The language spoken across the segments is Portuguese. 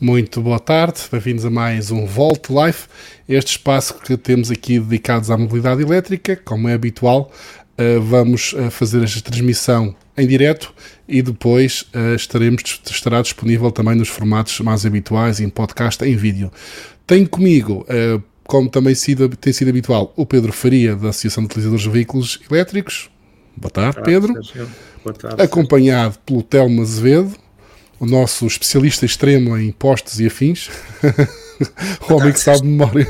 Muito boa tarde, bem-vindos a mais um Volt Life, este espaço que temos aqui dedicados à mobilidade elétrica, como é habitual, eh, vamos eh, fazer esta transmissão em direto e depois eh, estaremos, estará disponível também nos formatos mais habituais, em podcast, em vídeo. Tenho comigo, como também sido, tem sido habitual, o Pedro Faria, da Associação de Utilizadores de Veículos Elétricos. Boa tarde, Pedro. Boa tarde. Acompanhado pelo Telmo Azevedo o nosso especialista extremo em postos e afins, o homem que sabe memória.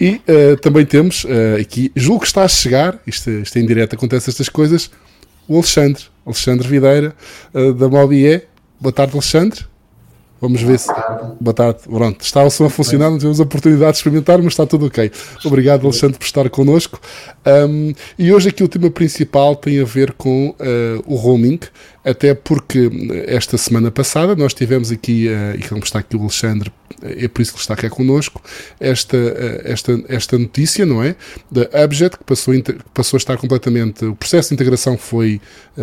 E uh, também temos uh, aqui, julgo que está a chegar, isto, isto é em direto, acontece estas coisas, o Alexandre, Alexandre Videira, uh, da Mobie. Boa tarde, Alexandre. Vamos ver se. Boa tarde. Pronto, está o som a funcionar, não tivemos a oportunidade de experimentar, mas está tudo ok. Obrigado, Alexandre, por estar connosco. Um, e hoje aqui o tema principal tem a ver com uh, o roaming, até porque esta semana passada nós tivemos aqui, uh, e como está aqui o Alexandre, é por isso que ele está aqui connosco, esta, uh, esta, esta notícia, não é? Da Abjet, que passou, passou a estar completamente. O processo de integração foi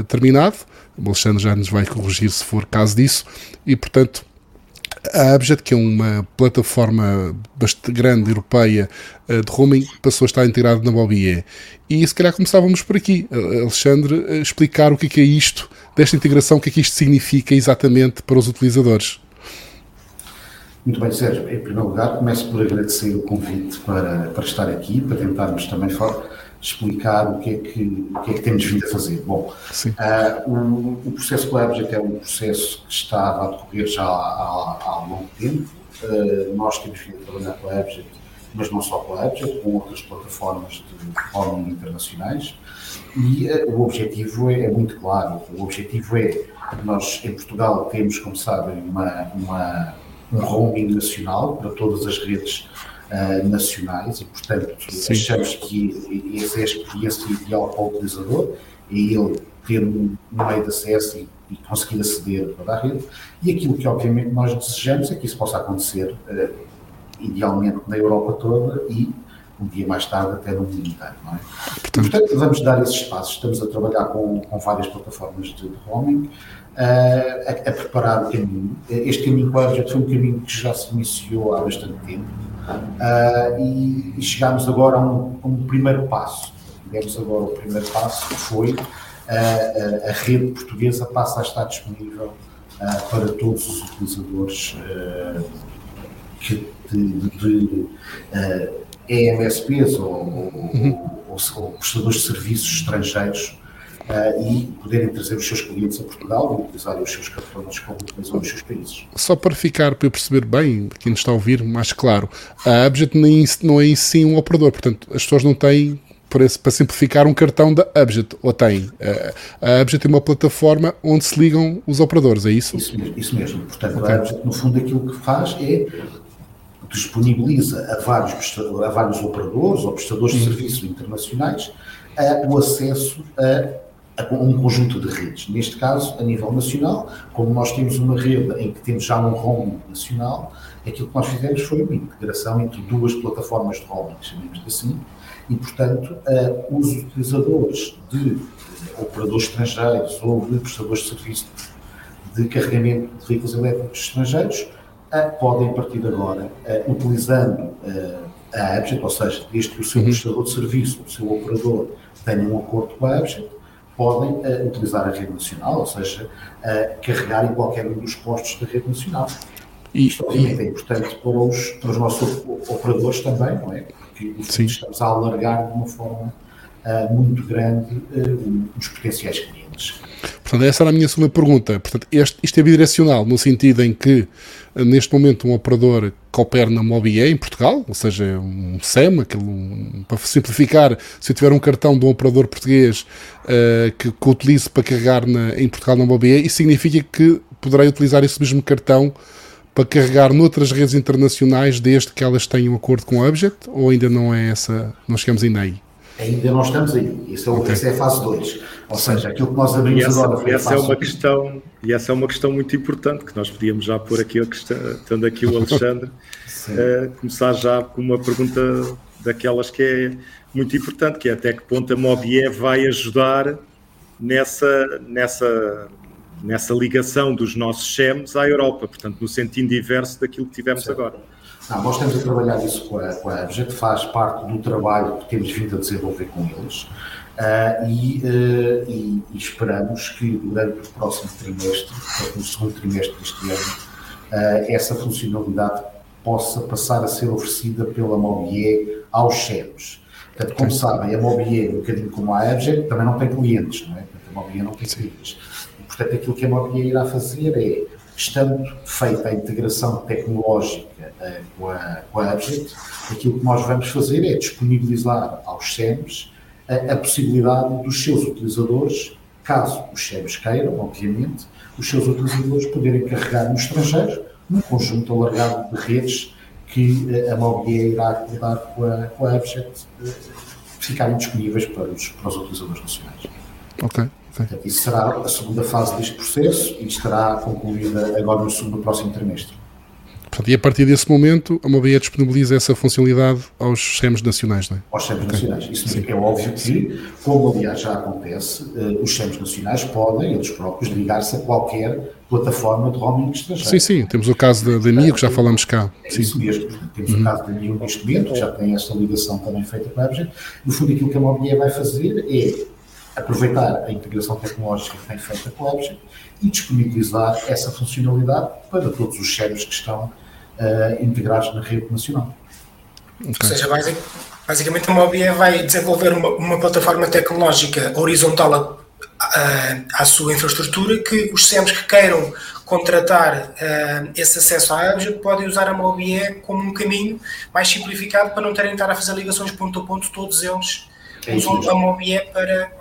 terminado. O Alexandre já nos vai corrigir se for caso disso, e portanto a Abjet, que é uma plataforma bastante grande europeia eh, de roaming, passou a estar integrada na Mobie. E se calhar começávamos por aqui, eh, Alexandre, explicar o que é, que é isto, desta integração, o que é que isto significa exatamente para os utilizadores. Muito bem, Sérgio. Em primeiro lugar, começo por agradecer o convite para, para estar aqui, para tentarmos também falar explicar o que é que, o que, é que temos vindo a fazer. Bom, uh, o, o, processo Abject é um processo que está a decorrer já há, há, há longo tempo. Uh, nós temos vindo a trabalhar com a Abject, mas não só com a Abject, com outras plataformas de roaming internacionais. E uh, o objetivo é, é, muito claro. O objetivo é, nós em Portugal temos, como sabem, uma, uma um roaming nacional para todas as redes uh, nacionais e, portanto, Sim. achamos que essa é a experiência ideal para o utilizador, é ele ter um, meio de acesso e, e, conseguir aceder a toda a rede. E aquilo que, obviamente, nós desejamos é que isso possa acontecer, uh, idealmente, na Europa toda e um dia mais tarde até no mundo inteiro, não é? Portanto, Portanto, vamos dar esses passos. Estamos a trabalhar com, com várias plataformas de, de roaming, uh, a, a, preparar o caminho. Este caminho, claro, já foi um caminho que já se iniciou há bastante tempo. Uh, e, chegámos agora a um, um, primeiro passo. Digamos agora, o primeiro passo foi uh, a, a, rede portuguesa passa a estar disponível uh, para todos os utilizadores que de, de, EMSPs ou, uhum. ou, ou, ou prestadores de serviços estrangeiros uh, e poderem trazer os seus clientes a Portugal e utilizarem os seus cartões como utilizam nos seus países. Só para ficar, para eu perceber bem, quem nos está a ouvir mais claro, a Abjet nem, não é em si um operador, portanto as pessoas não têm para, simplificar um cartão da Abjet, ou tem. A Abjet é uma plataforma onde se ligam os operadores, é isso? Isso mesmo, isso mesmo. portanto okay. a Abjet no fundo aquilo que faz é disponibiliza a vários, a vários operadores ou prestadores de hum. serviços internacionais uh, o acesso a um conjunto de redes. Neste caso, a nível nacional, como nós temos uma rede em que temos já um roaming nacional, aquilo que nós fizemos foi uma integração entre duas plataformas de roaming, chamemos assim, e, portanto, uh, os utilizadores de operadores estrangeiros ou de prestadores de serviço de carregamento de veículos elétricos estrangeiros uh, podem, a partir de agora, uh, utilizando a Abjet, ou seja, desde que o seu uhum. prestador de serviço, o seu operador, tenha um acordo com a Abjet, podem uh, utilizar a rede nacional, ou seja, uh, carregar em qualquer um dos postos da rede nacional. E, Isto, obviamente, e... é importante para os, para os nossos operadores também, não é? Porque Sim. estamos a alargar de uma forma uh, muito grande os potenciais clientes. Portanto, essa era a minha segunda pergunta. Portanto, este, isto é bidirecional, no sentido em que, neste momento, um operador que opera na Mobie em Portugal, ou seja, um SEM, aquele, um, para simplificar, se eu tiver um cartão de um operador português uh, que, que utilize para carregar na, em Portugal na Mobie, isso significa que poderei utilizar esse mesmo cartão para carregar noutras redes internacionais desde que elas tenham acordo com o Object, ou ainda não é essa, não chegamos ainda aí? Ainda não estamos aí. Isso é, okay. Essa é a fase 2. Ou seja, aquilo que nós abrimos essa, agora foi essa é uma questão E essa é uma questão muito importante, que nós podíamos já pôr aqui, a questão, tendo aqui o Alexandre, uh, começar já com uma pergunta daquelas que é muito importante, que é até que ponto a Mobie vai ajudar nessa, nessa nessa ligação dos nossos SHEMs à Europa, portanto, no sentido inverso daquilo que tivemos certo. agora. Não, nós estamos a trabalhar isso com a, com a Abjet, faz parte do trabalho que temos vindo a desenvolver com eles. Uh, e, uh, e, e, esperamos que durante o próximo trimestre, no segundo trimestre deste ano, uh, essa funcionalidade possa passar a ser oferecida pela Mobier aos chefes. Portanto, como sabem, a Mobier, um bocadinho como a Abjet, também não tem clientes, não é? Portanto, a Mobier não tem clientes. E, portanto, aquilo que a Mobier irá fazer é, estando feita a integração tecnológica com a, com a Abjet, aquilo que nós vamos fazer é disponibilizar aos SEMs a, a possibilidade dos seus utilizadores, caso os SEMs queiram, obviamente, os seus utilizadores poderem carregar no estrangeiro num conjunto alargado de redes que eh, a Mobier irá acordar com a, com a Abjet eh, ficarem disponíveis para os, para os utilizadores nacionais. Ok. Okay. Isso será a segunda fase deste processo e estará concluída agora no, segundo, próximo trimestre. Portanto, e a partir desse momento, a Mobia disponibiliza essa funcionalidade aos SEMs nacionais, não é? Aos SEMs okay. nacionais. Isso Sim. é óbvio que, como aliás já acontece, uh, os SEMs nacionais podem, eles próprios, ligar-se a qualquer plataforma de roaming estrangeiro. Sim, sim. Temos o caso da, da NIO, que já falamos cá. É sim. isso mesmo. Temos uhum. o caso da NIO neste momento, que já tem esta ligação também feita com a Abjet. No fundo, aquilo que a Mobia vai fazer é aproveitar a integração tecnológica que tem feita com a Abjet e disponibilizar essa funcionalidade para todos os SEMs que estão uh, integrados na rede nacional. Okay. Ou seja, basicamente a Mobia vai desenvolver uma, uma plataforma tecnológica horizontal a, a, à sua infraestrutura que os SEMs que queiram contratar uh, esse acesso à Abjet podem usar a Mobia como um caminho mais simplificado para não terem de estar a fazer ligações ponto a ponto, todos eles é usam a Mobia para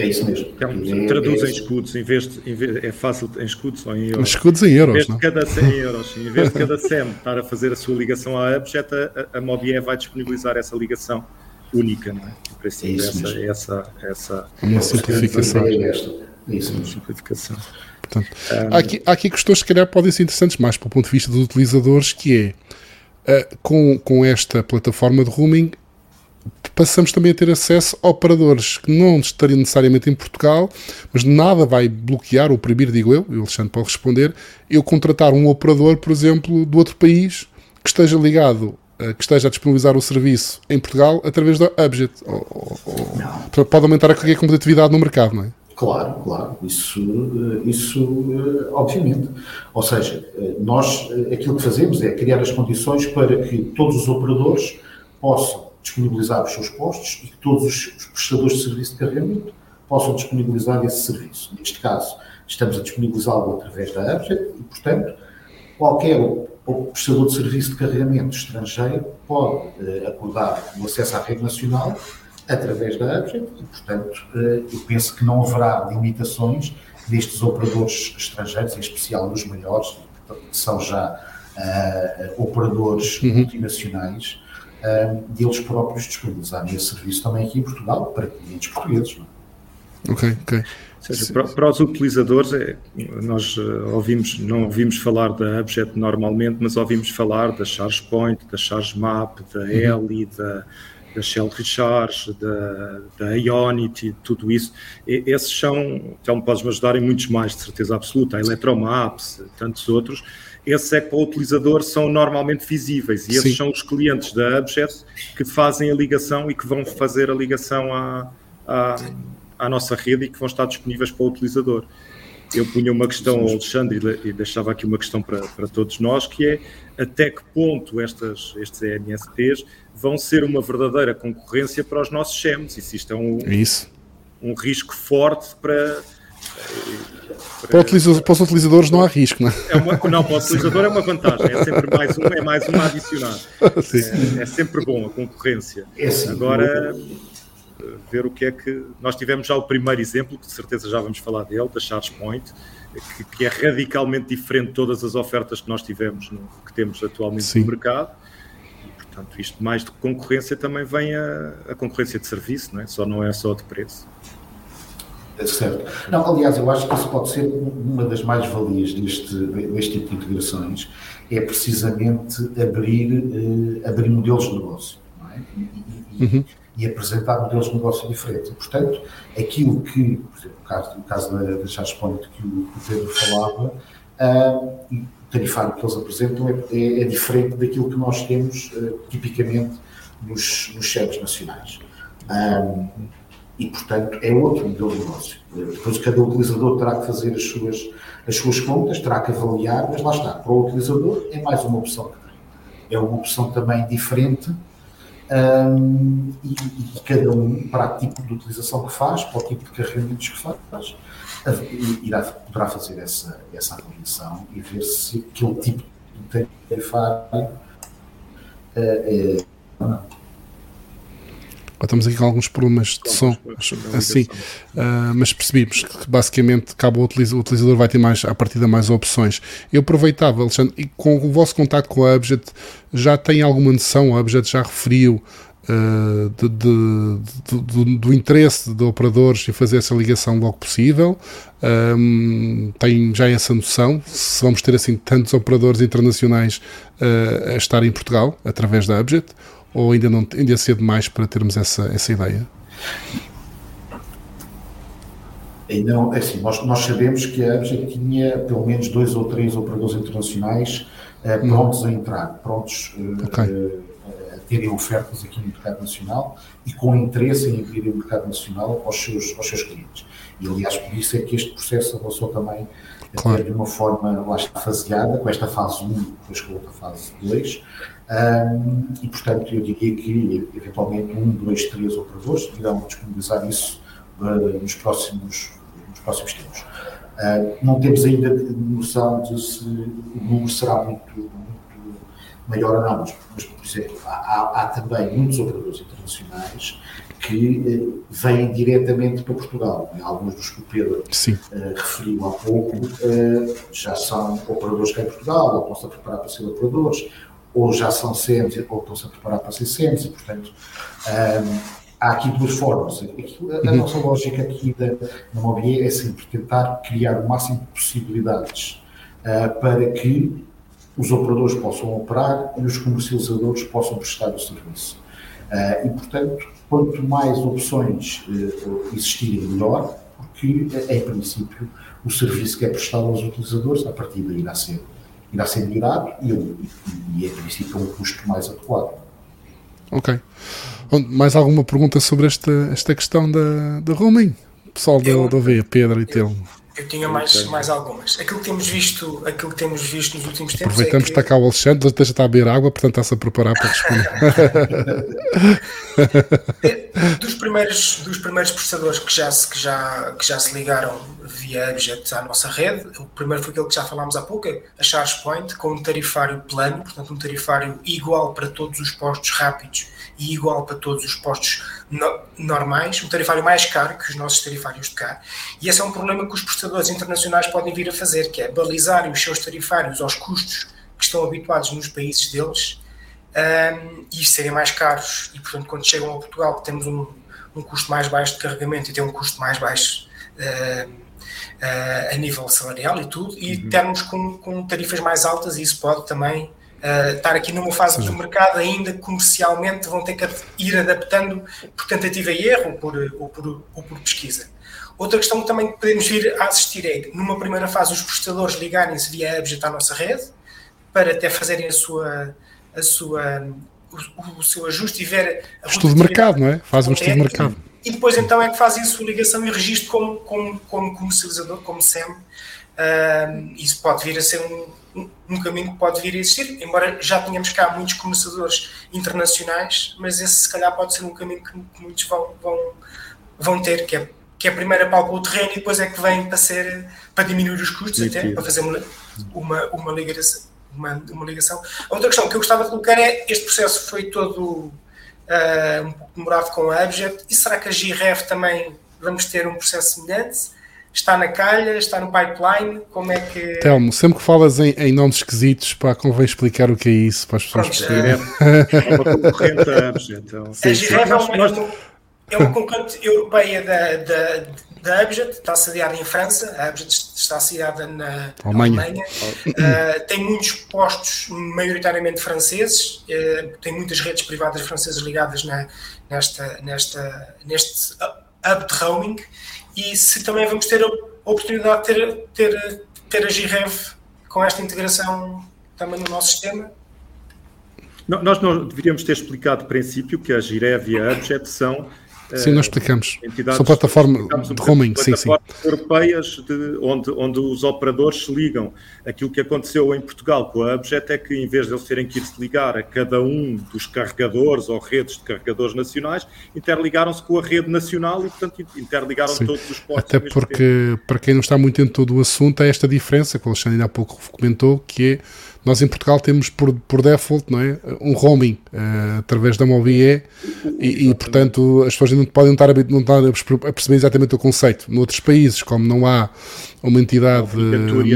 é isso mesmo. É, traduz em escudos, em vez, de, em vez é fácil em escudos ou em euros. Escudos em euros, em vez de cada, em euros, em vez de cada SEM estar a fazer a sua ligação à Abjet, a, a Mobie vai disponibilizar essa ligação única, não é? Para é essa, essa, essa, uma simplificação. É esta. É isso uma simplificação. Portanto, um, há, aqui, há aqui questões que se calhar podem ser interessantes mais para o ponto de vista dos utilizadores, que é uh, com, com esta plataforma de roaming passamos também a ter acesso a operadores que não estariam necessariamente em Portugal, mas nada vai bloquear ou proibir, digo eu, e o Alexandre pode responder, eu contratar um operador, por exemplo, do outro país que esteja ligado, eh, que esteja a disponibilizar o serviço em Portugal através da Abjet. Pode aumentar a competitividade no mercado, não é? Claro, claro, isso, eh, isso eh, obviamente. Ou seja, nós aquilo que fazemos é criar as condições para que todos os operadores possam disponibilizar os seus postos e que todos os prestadores de serviço de carregamento possam disponibilizar esse serviço. Neste caso, estamos a disponibilizá-lo através da Abjet e, portanto, qualquer prestador de serviço de carregamento estrangeiro pode eh, acordar o acesso à rede nacional através da Abjet e, portanto, eh, eu penso que não haverá limitações destes operadores estrangeiros, em especial nos maiores, que são já uh, operadores uhum. multinacionais, deles próprios disponibilizarem esse serviço também aqui em Portugal para clientes portugueses. Não é? Ok, ok. Seja, para, para, os utilizadores, é, nós uh, ouvimos, não ouvimos falar da Abjet normalmente, mas ouvimos falar da ChargePoint, da ChargeMap, da uhum. Eli, da, da Shell Recharge, da, da Ionity, tudo isso. E, esses são, então podes-me ajudar em muitos mais, de certeza absoluta, a Electromaps, tantos outros esses é que para o utilizador são normalmente visíveis e esses Sim. são os clientes da Abjet que fazem a ligação e que vão fazer a ligação à, à, à nossa rede e que vão estar disponíveis para o utilizador. Eu punha uma questão ao Alexandre e deixava aqui uma questão para, para todos nós, que é até que ponto estas, estes ENSPs vão ser uma verdadeira concorrência para os nossos SEMs, e se isto é um, Isso. um risco forte para, para, para, os utilizadores não há risco, não é? é uma, não, para o utilizador é uma vantagem, é sempre mais um, é mais um a adicionar. É, é, sempre bom a concorrência. É Agora, ver o que é que. Nós tivemos já o primeiro exemplo, que de certeza já vamos falar dele, da ChargePoint, que, que é radicalmente diferente de todas as ofertas que nós tivemos, no, que temos atualmente Sim. no mercado. Portanto, isto mais do que concorrência também vem a, a concorrência de serviço, não é? Só não é só de preço. Certo. Não, aliás, eu acho que isso pode ser uma das mais-valias deste, deste tipo de integrações, é precisamente abrir, uh, abrir modelos de negócio. É? E, e, uhum. e apresentar modelos de negócio diferentes. E, portanto, aquilo que, por exemplo, o caso, o caso da, da Chargepoint que o, que o Pedro falava, uh, o tarifário que eles apresentam é, é, é, diferente daquilo que nós temos uh, tipicamente nos, nos centros nacionais. Um, e, portanto, é outro modelo de negócio. Depois, cada utilizador terá que fazer as suas, as suas contas, terá que avaliar, mas lá está, para o utilizador é mais uma opção que tem. É uma opção também diferente um, e, e, cada um, para o tipo de utilização que faz, para o tipo de carregamentos que faz, irá, poderá fazer essa, essa avaliação e ver se aquele tipo de tarifário uh, é, Estamos aqui com alguns problemas de som, assim, uh, mas percebemos que basicamente cabe o utilizador vai ter mais, a partir de mais opções. Eu aproveitava, Alexandre, e com o vosso contato com a Abjet, já tem alguma noção, a Abjet já referiu uh, de, de, de, do interesse de operadores em fazer essa ligação logo possível. Um, tem já essa noção se vamos ter assim tantos operadores internacionais uh, a estar em Portugal através da Abjet ou ainda, não, ainda é cedo demais para termos essa, essa ideia? Ainda não, é assim, nós, nós sabemos que a ABJA tinha pelo menos dois ou três operadores internacionais uh, prontos hum. a entrar, prontos uh, okay. uh, a terem ofertas aqui no mercado nacional e com interesse em abrir o mercado nacional aos seus, aos seus clientes. E aliás, por isso é que este processo avançou também claro. de uma forma lá está faseada, com esta fase 1, depois com a outra fase 2, um, e, portanto, eu diria que, eventualmente, um, dois, três operadores irão disponibilizar isso uh, nos, próximos, nos próximos tempos. Uh, não temos ainda noção de se o número será muito, muito maior ou não, mas, mas por exemplo, há, há, também muitos operadores internacionais que uh, vêm diretamente para Portugal. Alguns dos que o Pedro uh, referiu há pouco já são operadores cá em Portugal, ou estão-se a preparar para ser operadores, ou já são SEMs ou estão-se a preparar para ser SEMs, e portanto um, há aqui duas formas. A, a nossa lógica aqui da, da é sempre tentar criar o máximo de possibilidades uh, para que os operadores possam operar e os comercializadores possam prestar o serviço. Uh, e, portanto, quanto mais opções uh, existirem, melhor, porque, em princípio, o serviço que é prestado aos utilizadores, a partir daí irá ser irá ser melhorado e, e, e é princípio um custo mais adequado. Ok. Mais alguma pergunta sobre esta, esta questão da, da roaming? Pessoal da, da OV, Pedro e Telmo. Eu tinha mais, mais algumas. Aquilo que temos visto, aquilo que temos visto nos últimos tempos. Aproveitamos é que... está cá o Alexandre, deixa estar a beber água, portanto está-se a preparar para responder. dos, primeiros, dos primeiros processadores que já, se, que, já, que já se ligaram via Abjet à nossa rede, o primeiro foi aquele que já falámos há pouco, a ChargePoint, com um tarifário plano, portanto um tarifário igual para todos os postos rápidos e igual para todos os postos no, normais, um tarifário mais caro que os nossos tarifários de cá. E esse é um problema que os prestadores internacionais podem vir a fazer, que é balizar os seus tarifários aos custos que estão habituados nos países deles um, e serem mais caros. E, portanto, quando chegam a Portugal, que temos um, um custo mais baixo de carregamento e tem um custo mais baixo uh, uh, a nível salarial e tudo, e uhum. termos com, com tarifas mais altas, e isso pode também Uh, estar aqui numa fase do mercado ainda comercialmente vão ter que ir adaptando por tentativa e erro ou por, ou por, ou por pesquisa. Outra questão que também podemos vir a assistir é, numa primeira fase, os prestadores ligarem-se via Abjet à nossa rede para até fazerem a sua, a sua, o, o seu ajuste e ver... A estudo de mercado, não é? Faz um estudo de mercado. E depois então é que fazem a sua ligação e registro como, como, como comercializador, como SEM. Isso pode vir a ser um, um, caminho que pode vir a existir, embora já tenhamos cá muitos comerciadores internacionais, mas esse se calhar pode ser um caminho que, que muitos vão, vão, vão ter, que é, que é primeiro apalpa o terreno e depois é que vem para, ser, para diminuir os custos, até, para fazer uma, uma, uma, ligação, uma, uma ligação. A outra questão que eu gostava de colocar é, este processo foi todo uh, um pouco demorado com a Abjet, e será que a GRF também vamos ter um processo semelhante? Está na calha, está no pipeline, como é que... Telmo, sempre que falas em, em nomes esquisitos, pá, convém explicar o que é isso para as pessoas perceberem. É, uma concorrente então. A GRF é uma, é uma concorrente europeia da, da, da Abjet, está sediada em França, a Abjet está sediada na Alemanha, Alemanha. Uh, tem muitos postos maioritariamente franceses, uh, tem muitas redes privadas francesas ligadas na, nesta, nesta, neste hub de roaming e se também vamos ter a oportunidade de ter, ter, ter a Girev com esta integração também no nosso sistema, nós não deveríamos ter explicado de princípio que a Girev e a Abjet são Sim, nós explicamos. Entidades, São plataformas de roaming, sim, sim. europeias de, onde, onde os operadores se ligam. Aquilo que aconteceu em Portugal com a Abjet é que, em vez de eles terem que ir se ligar a cada um dos carregadores ou redes de carregadores nacionais, interligaram-se com a rede nacional e, portanto, interligaram sim. todos os postos. Até porque, para quem não está muito em todo o assunto, há esta diferença que o Alexandre há pouco comentou, que é nós em Portugal temos por, por default não é, um roaming uh, através da Mobie e, e, portanto as pessoas não podem estar, a, não estar a perceber exatamente o conceito. Noutros países, como não há uma entidade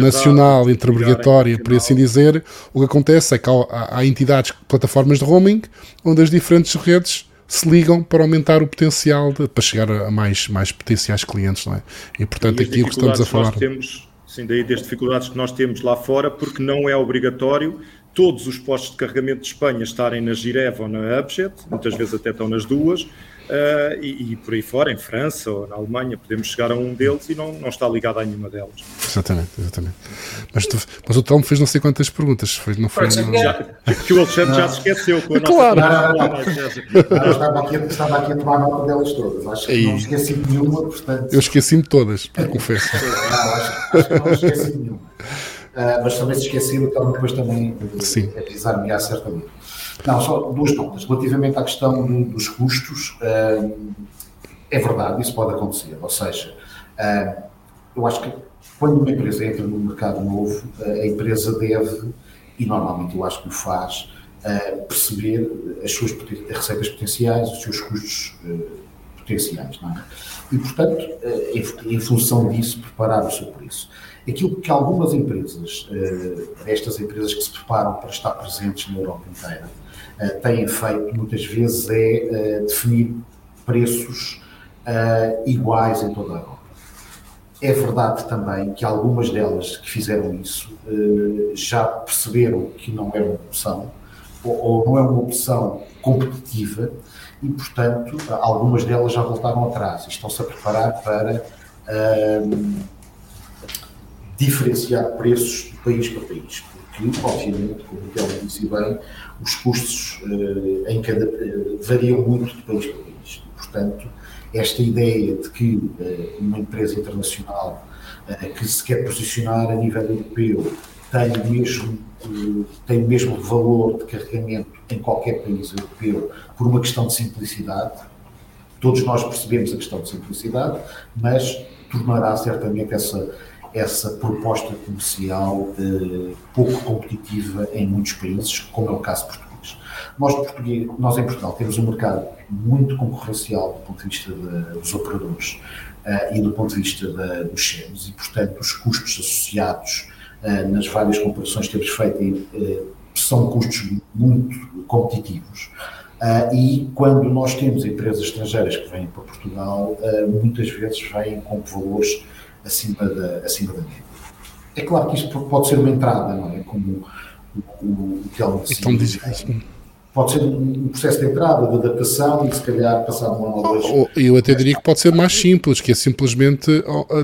nacional interobrigatória, por assim dizer, o que acontece é que há, há entidades, plataformas de roaming, onde as diferentes redes se ligam para aumentar o potencial de, para chegar a mais, mais potenciais clientes, não é? E portanto e aqui o que estamos a falar. Temos Sim, daí das dificuldades que nós temos lá fora, porque não é obrigatório todos os postos de carregamento de Espanha estarem na Girev ou na Abjet, muitas vezes até estão nas duas, Uh, e, e, por aí fora, em França ou na Alemanha, podemos chegar a um deles e não, não está ligado a nenhuma delas. Exatamente, exatamente. Mas, tu, mas o Tom fez não sei quantas perguntas, foi, não foi? Não... Já, que o Alexandre já se esqueceu com a claro. nossa estava, aqui, estava aqui a tomar nota delas todas, acho que e... não esqueci nenhuma, portanto. Eu esqueci-me todas, confesso. não, acho, acho, que não esqueci nenhuma. Uh, mas também se esqueci, então depois também avisar-me a certamente. Não, só duas notas. Relativamente à questão do, dos custos, uh, é verdade, isso pode acontecer. Ou seja, uh, eu acho que quando uma empresa entra no mercado novo, uh, a empresa deve, e normalmente eu acho que o faz, perceber as suas receitas potenciais, os seus custos potenciais. É? E, portanto, em função disso, preparar o seu preço. Aquilo que algumas empresas, estas empresas que se preparam para estar presentes na Europa inteira, uh, têm feito muitas vezes é uh, definir preços uh, iguais em toda a Europa. É verdade também que algumas delas que fizeram isso já perceberam que não é uma opção, ou, ou não é uma opção competitiva, e, portanto, algumas delas já voltaram atrás e estão-se a preparar para uh, diferenciar preços de país para país. Porque, obviamente, como o Telmo disse bem, os custos uh, em cada, uh, variam muito de país para país. Portanto, esta ideia de que uh, uma empresa internacional que se quer posicionar a nível europeu tem mesmo, tem o mesmo valor de carregamento em qualquer país europeu por uma questão de simplicidade. Todos nós percebemos a questão de simplicidade, mas tornará certamente essa essa proposta comercial eh, pouco competitiva em muitos países, como é o caso português. Nós, português, nós em Portugal temos um mercado muito concorrencial do ponto de vista de, dos operadores uh, e do ponto de vista de, dos SEMs e, portanto, os custos associados uh, nas várias comparações que temos feito uh, são custos muito competitivos. e quando nós temos empresas estrangeiras que vêm para Portugal, muitas vezes vêm com valores acima da, acima da média. É claro que isto pode ser uma entrada, não é? Como o, o, o que ela dizia. Então, pode ser um processo de entrada, de adaptação e se calhar passar um ano ou dois. Eu até diria que pode ser mais simples, que é simplesmente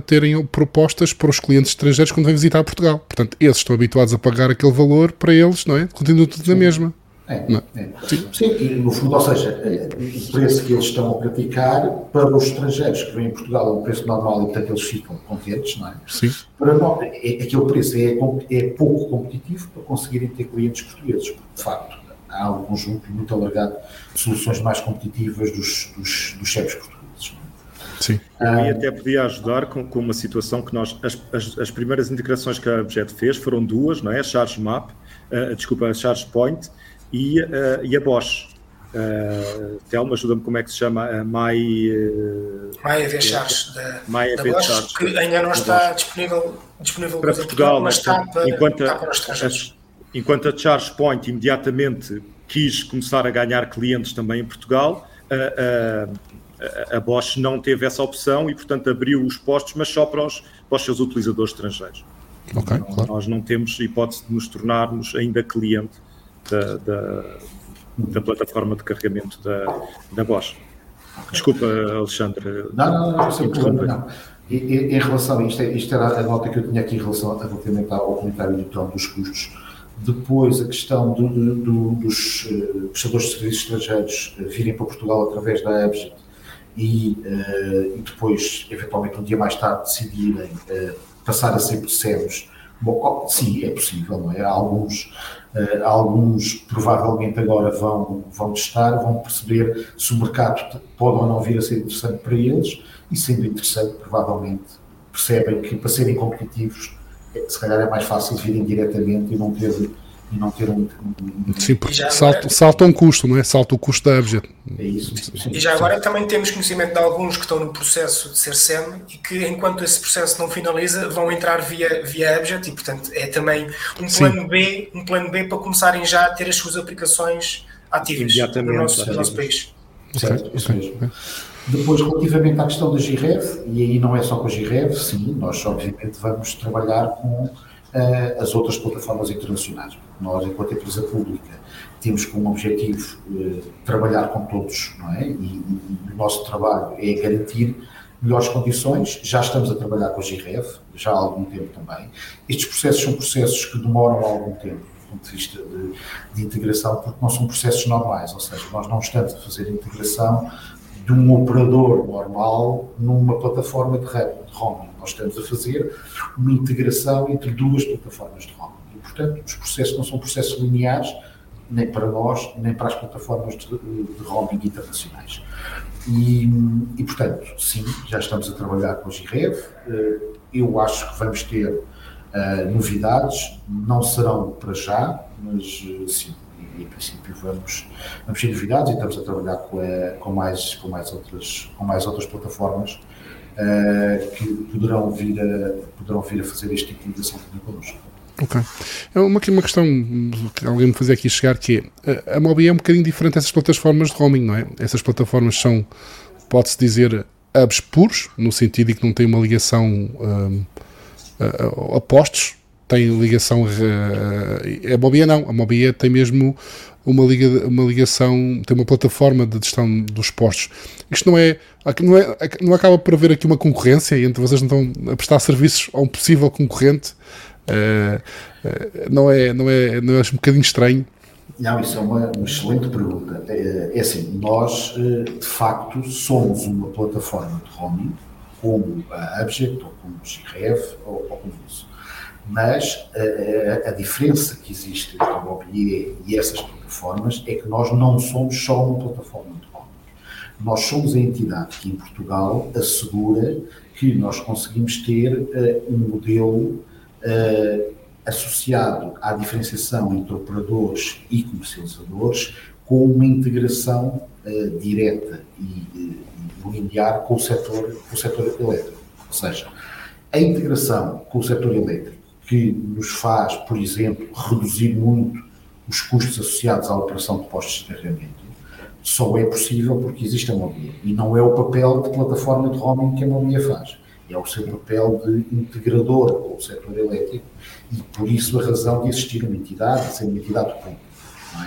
terem propostas para os clientes estrangeiros quando vêm visitar Portugal. Portanto, eles estão habituados a pagar aquele valor para eles, não é? Continua tudo Sim. na mesma. É, é. Sim. Sim, e no fundo, ou seja, é, o preço que eles estão a praticar para os estrangeiros que vêm em Portugal é um preço normal e portanto eles ficam contentes, não é? Sim. Para nós, é, aquele preço é, é pouco competitivo para conseguirem ter clientes portugueses, porque de facto há um conjunto muito alargado de soluções mais competitivas dos, dos, dos chefes portugueses. É? Sim. Ah, e até podia ajudar com, com uma situação que nós, as, as, as, primeiras integrações que a Objeto fez foram duas, não é? A Charge Map, uh, desculpa, a Charge Point, e, uh, e a Bosch. Uh, Telma, ajuda-me como é que se chama a My. Uh, My AV Charge da, My da Bosch, que ainda não está disponível, disponível para Portugal, mas está para, enquanto, está para os enquanto a Charge Point imediatamente quis começar a ganhar clientes também em Portugal, uh, a, a Bosch não teve essa opção e, portanto, abriu os postos, mas só para os, para os seus utilizadores estrangeiros. Okay, não, claro. Nós não temos hipótese de nos tornarmos ainda cliente da, da, da plataforma de carregamento da, da Bosch. Desculpa, Alexandre. Não, não, não, sem problema, não. Em, em, relação a isto, isto era a nota que eu tinha aqui em relação relativamente ao comentário do Tom dos custos. Depois, a questão do, do, do, dos uh, prestadores de serviços estrangeiros uh, virem para Portugal através da Abjet e, uh, e, depois, eventualmente, um dia mais tarde, decidirem passar a ser PSEMs. Bom, sim, é possível, não é? Alguns, alguns provavelmente agora vão, vão testar, vão perceber se o mercado pode ou não vir a ser interessante para eles e, sendo interessante, provavelmente percebem que para serem competitivos se calhar é mais fácil virem diretamente e não ter, e não ter um. Sim, porque salta, agora, salta um custo, não é? Salta o custo da Abjet. É isso. Sim, e já agora também temos conhecimento de alguns que estão no processo de ser SEM e que, enquanto esse processo não finaliza, vão entrar via, via Abjet e, portanto, é também um plano, B, um plano B para começarem já a ter as suas aplicações ativas no nosso, no nosso país. Certo, isso mesmo. Depois, relativamente à questão da GIREV, e aí não é só com a GIREV, sim, nós obviamente vamos trabalhar com uh, as outras plataformas internacionais. Nós, enquanto empresa pública, temos como objetivo uh, trabalhar com todos, não é? E, e, e, o nosso trabalho é garantir melhores condições. Já estamos a trabalhar com a GIREV, já há algum tempo também. Estes processos são processos que demoram algum tempo do ponto de vista de, de, integração, porque não são processos normais, ou seja, nós não estamos a fazer integração de um operador normal numa plataforma de roaming. Nós estamos a fazer uma integração entre duas plataformas de roaming. Portanto, os processos não são processos lineares, nem para nós, nem para as plataformas de, de roaming internacionais. E, e, portanto, sim, já estamos a trabalhar com a GIREV. Eh, eu acho que vamos ter uh, novidades, não serão para já, mas uh, sim, em princípio vamos, vamos ter novidades e estamos a trabalhar com, a, com, mais, com, mais, outras, com mais outras plataformas uh, que poderão vir, a, poderão vir a fazer este tipo de ligação connosco. Ok. É uma, uma questão que alguém me fazia aqui chegar que é, a Mobi é um bocadinho diferente dessas plataformas de roaming, não é? Essas plataformas são, pode-se dizer, hubs puros, no sentido de que não tem uma ligação um, a, a postos, tem ligação. Uh, a Mobia não, a Mobia tem mesmo uma, liga, uma ligação, tem uma plataforma de gestão dos postos. Isto não é, não é. Não acaba por haver aqui uma concorrência entre vocês não estão a prestar serviços a um possível concorrente. Uh, não, é, não, é, não é um bocadinho estranho? Não, isso é uma, uma, excelente pergunta. É, é assim, nós de facto somos uma plataforma de roaming, como a Abject, ou como o GREV, ou, ou como isso mas a, a, a, diferença que existe entre o Mobilier e essas plataformas é que nós não somos só uma plataforma de compra. Nós somos a entidade que em Portugal assegura que nós conseguimos ter uh, um modelo uh, associado à diferenciação entre operadores e comercializadores com uma integração uh, direta e, e linear com o setor, com o setor elétrico. Ou seja, a integração com o setor elétrico que nos faz, por exemplo, reduzir muito os custos associados à operação de postos de carregamento, só é possível porque existe a Mobia. E não é o papel de plataforma de roaming que a Mobia faz. É o seu papel de integrador com o setor elétrico e por isso a razão de existir uma entidade, de ser uma entidade pública.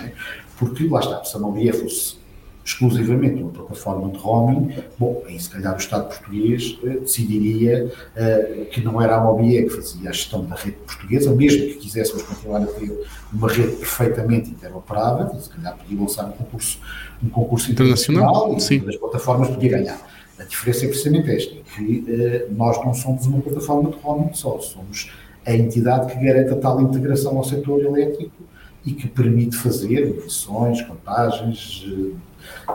É? Porque, lá está, se a Mobia fosse exclusivamente uma plataforma de roaming, bom, aí se calhar o Estado português eh, decidiria eh, que não era a MOBIE que fazia a gestão da rede portuguesa, mesmo que quiséssemos continuar a ter uma rede perfeitamente interoperável, se calhar podia lançar um concurso, um concurso internacional, internacional e as plataformas podia ganhar. A diferença é precisamente esta, que eh, nós não somos uma plataforma de roaming só, somos a entidade que garante a tal integração ao setor elétrico e que permite fazer medições, contagens,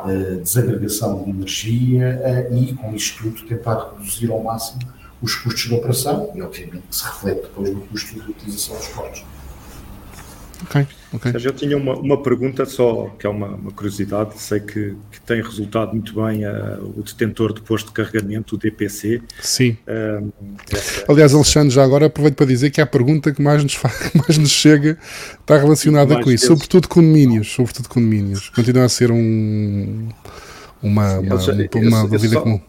eh, desagregação de energia eh, e, com isto tudo, tentar reduzir ao máximo os custos de operação e, obviamente, que se reflete depois no custo de utilização dos portos. Ok, ok. Eu tinha uma, uma pergunta só, que é uma, uma curiosidade. Sei que, que, tem resultado muito bem uh, o detentor de posto de carregamento, o DPC. Sim. Uh, essa, Aliás, Alexandre, já agora aproveito para dizer que a pergunta que mais nos, faz, mais nos chega está relacionada com isso, deles. sobretudo condomínios. Sobretudo condomínios. Continua a ser um uma, uma, uma, uma dúvida comum.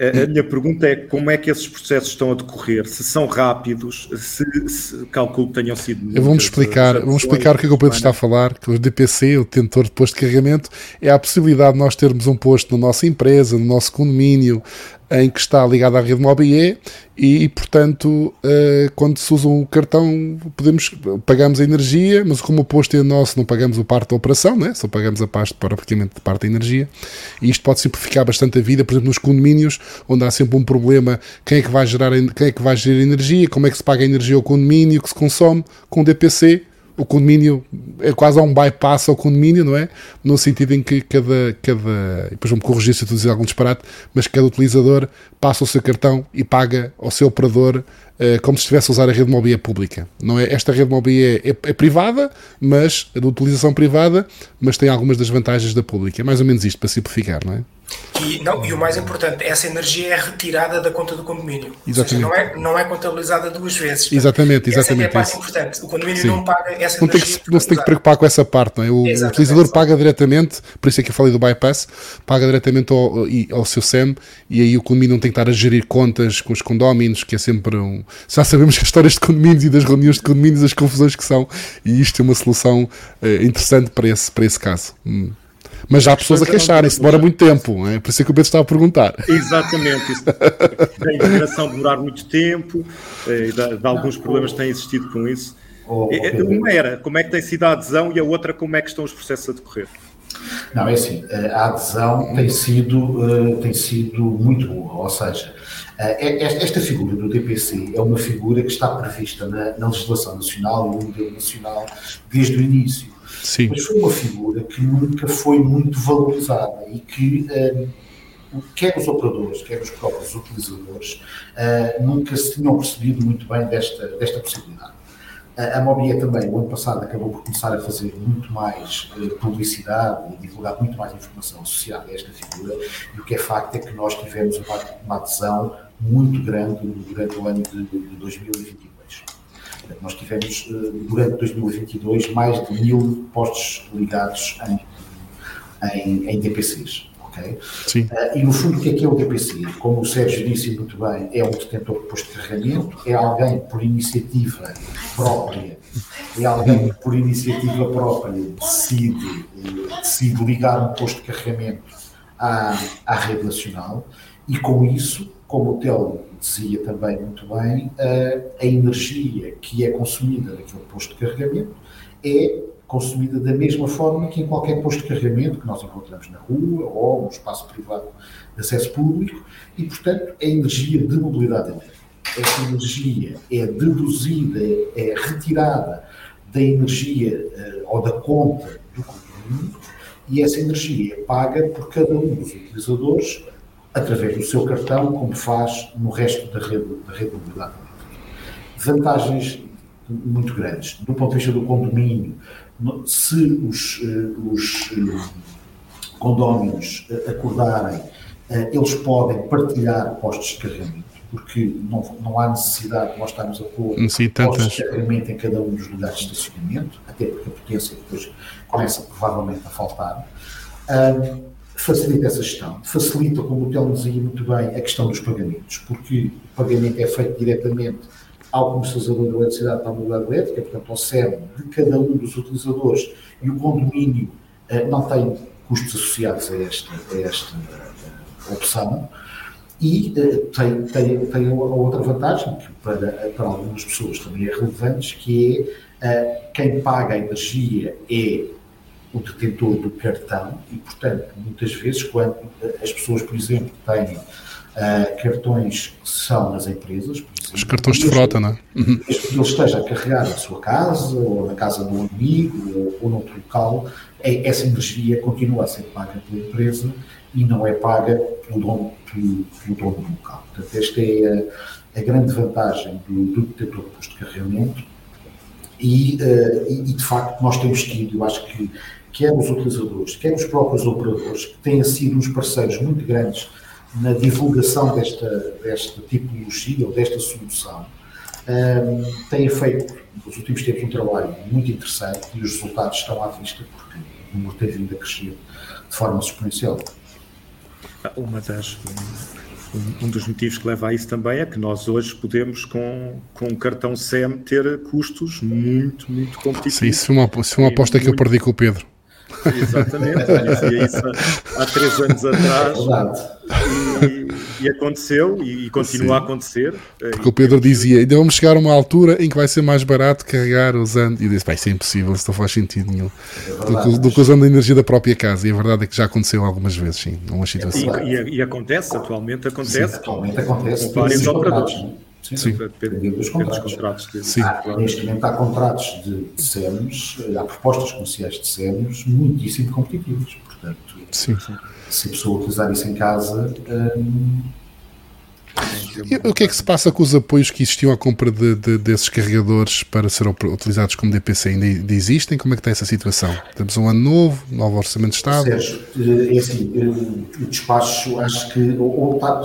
A, minha pergunta é como é que esses processos estão a decorrer? Se são rápidos, se, se calculo que tenham sido. Vamos explicar, vamos explicar o que é que o Pedro está a falar, que o DPC, o detentor de posto de carregamento, é a possibilidade de nós termos um posto na nossa empresa, no nosso condomínio, em que está ligado à rede MOBIE e, portanto, uh, quando se usa um cartão, podemos, pagamos a energia, mas como o posto é nosso, não pagamos o parte da operação, né? só pagamos a parte, praticamente de parte da energia. E isto pode simplificar bastante a vida, por exemplo, nos condomínios, onde há sempre um problema, quem é que vai gerar, quem é que vai energia, como é que se paga a energia ao condomínio que se consome, com o DPC, o condomínio é quase um bypass ao condomínio, não é? No sentido em que cada. cada depois vou-me corrigir se eu estou a dizer algum disparate, mas cada utilizador passa o seu cartão e paga ao seu operador eh, como se estivesse a usar a rede mobile pública. Não é? Esta rede mobile é, é, privada, mas é de utilização privada, mas tem algumas das vantagens da pública. É mais ou menos isto para simplificar, não é? E, não, e o mais importante, essa energia é retirada da conta do condomínio. Exatamente. Ou seja, não é, não é contabilizada duas vezes. Exatamente, exatamente. Essa é a parte importante. O condomínio Sim. não paga essa não energia. Tem que, não se tem que preocupar com essa parte, não é? O exatamente. utilizador paga diretamente, por isso é que eu falei do bypass, paga diretamente ao, ao seu SEM e aí o condomínio não tem que estar a gerir contas com os condóminos, que é sempre um. Já sabemos que as histórias de condomínios e das reuniões de condomínios, as confusões que são, e isto é uma solução uh, interessante para esse, para esse caso. Hum. Mas já há pessoas a queixarem, isso demora muito tempo, é? por isso é que o Pedro estava a perguntar. Exatamente, isso da integração demorar muito tempo, eh, de, de alguns problemas têm existido com isso. Oh, Uma era como é que tem sido a adesão e a outra como é que estão os processos a decorrer. Não, é assim, eh, a adesão tem sido, tem sido muito boa, ou seja, é, esta figura do DPC é uma figura que está prevista na, na legislação nacional e no modelo nacional desde o início. Sim. Mas foi uma figura que nunca foi muito valorizada e que um, quer os operadores, quer os próprios utilizadores, uh, nunca se tinham percebido muito bem desta, desta possibilidade. A Mobia também, o ano passado, acabou por começar a fazer muito mais uh, publicidade e divulgar muito mais informação associada a esta figura, e o que é facto é que nós tivemos uma, uma adesão muito grande durante o ano de, de 2022. Nós tivemos, eh, durante 2022, mais de mil postos ligados em, em, em DPCs. Okay? Sim. Uh, e no fundo, o que é que é o DPC? Como o Sérgio disse muito bem, é um detentor de posto de carregamento, é alguém por iniciativa própria, é alguém que por iniciativa própria decide, eh, decide ligar um posto de carregamento à, à rede nacional e com isso, como o Telmo dizia também muito bem, a, energia que é consumida naquele posto de carregamento é consumida da mesma forma que em qualquer posto de carregamento que nós encontramos na rua ou no espaço privado de acesso público e, portanto, a energia de mobilidade elétrica. Essa energia é deduzida, é retirada da energia uh, ou da conta do condomínio e essa energia é paga por cada um dos utilizadores através do seu cartão, como faz no resto da rede, da rede de mobilidade elétrica. Vantagens muito grandes. Do ponto de vista do condomínio, se os, eh, os eh, condóminos eh, acordarem, eles podem partilhar postos de carregamento, porque não, não há necessidade de nós estarmos a pôr postos de carregamento em cada um dos lugares de estacionamento, até porque a potência depois começa provavelmente a faltar facilita essa gestão, facilita, como o Telmo dizia muito bem, a questão dos pagamentos, porque o pagamento é feito diretamente ao comercializador da eletricidade para a mobilidade elétrica, portanto ao CERN de cada um dos utilizadores e o condomínio uh, não tem custos associados a esta, a esta uh, opção. E uh, tem, tem, tem a outra vantagem, que para, para algumas pessoas também é relevante, que é quem paga a energia é o detentor do cartão e, portanto, muitas vezes, quando as pessoas, por exemplo, têm uh, cartões que são nas empresas, exemplo, os cartões de frota, não é? Uhum. ele esteja a carregar na sua casa, ou na casa de um amigo, ou, ou noutro local, é, essa energia continua a ser paga pela empresa e não é paga pelo dono, pelo, pelo dono do local. Portanto, esta é a, a grande vantagem do, do detentor de posto de carregamento e, uh, e, de facto nós temos tido, eu acho que quer os utilizadores, quer os próprios operadores, que têm sido uns parceiros muito grandes na divulgação desta, desta tipologia ou desta solução, um, têm feito nos últimos tempos um trabalho muito interessante e os resultados estão à vista porque o número tem vindo a crescer de forma exponencial. uma das um, dos motivos que leva a isso também é que nós hoje podemos, com, com um cartão SEM, ter custos muito, muito competitivos. Sim, isso foi uma, isso foi uma aposta muito... que eu perdi com o Pedro. Exatamente, dizia isso há, há três anos atrás. E, e, aconteceu e, e continua Sim. a acontecer. Porque o Pedro dizia: ainda vamos chegar a uma altura em que vai ser mais barato carregar usando. E eu disse: vai, isso é impossível, isso não faz sentido nenhum. É do, do, que usando a energia da própria casa. E a verdade é que já aconteceu algumas vezes, sim, numa situação. E, e acontece, atualmente acontece. Sim, atualmente acontece. Com vários operadores. Sim, sim. Depende dos contratos. contratos de, sim. Há, neste momento há contratos de, SEMs, há propostas comerciais de SEMs muitíssimo competitivas. Portanto, sim. se a pessoa utilizar isso em casa, hum, e o que é que se passa com os apoios que existiam à compra de, de, desses carregadores para serem utilizados como DPC? Ainda, ainda, existem? Como é que está essa situação? Temos um ano novo, novo orçamento de Estado? Sérgio, eh, é assim, eh, o despacho acho que ou, está,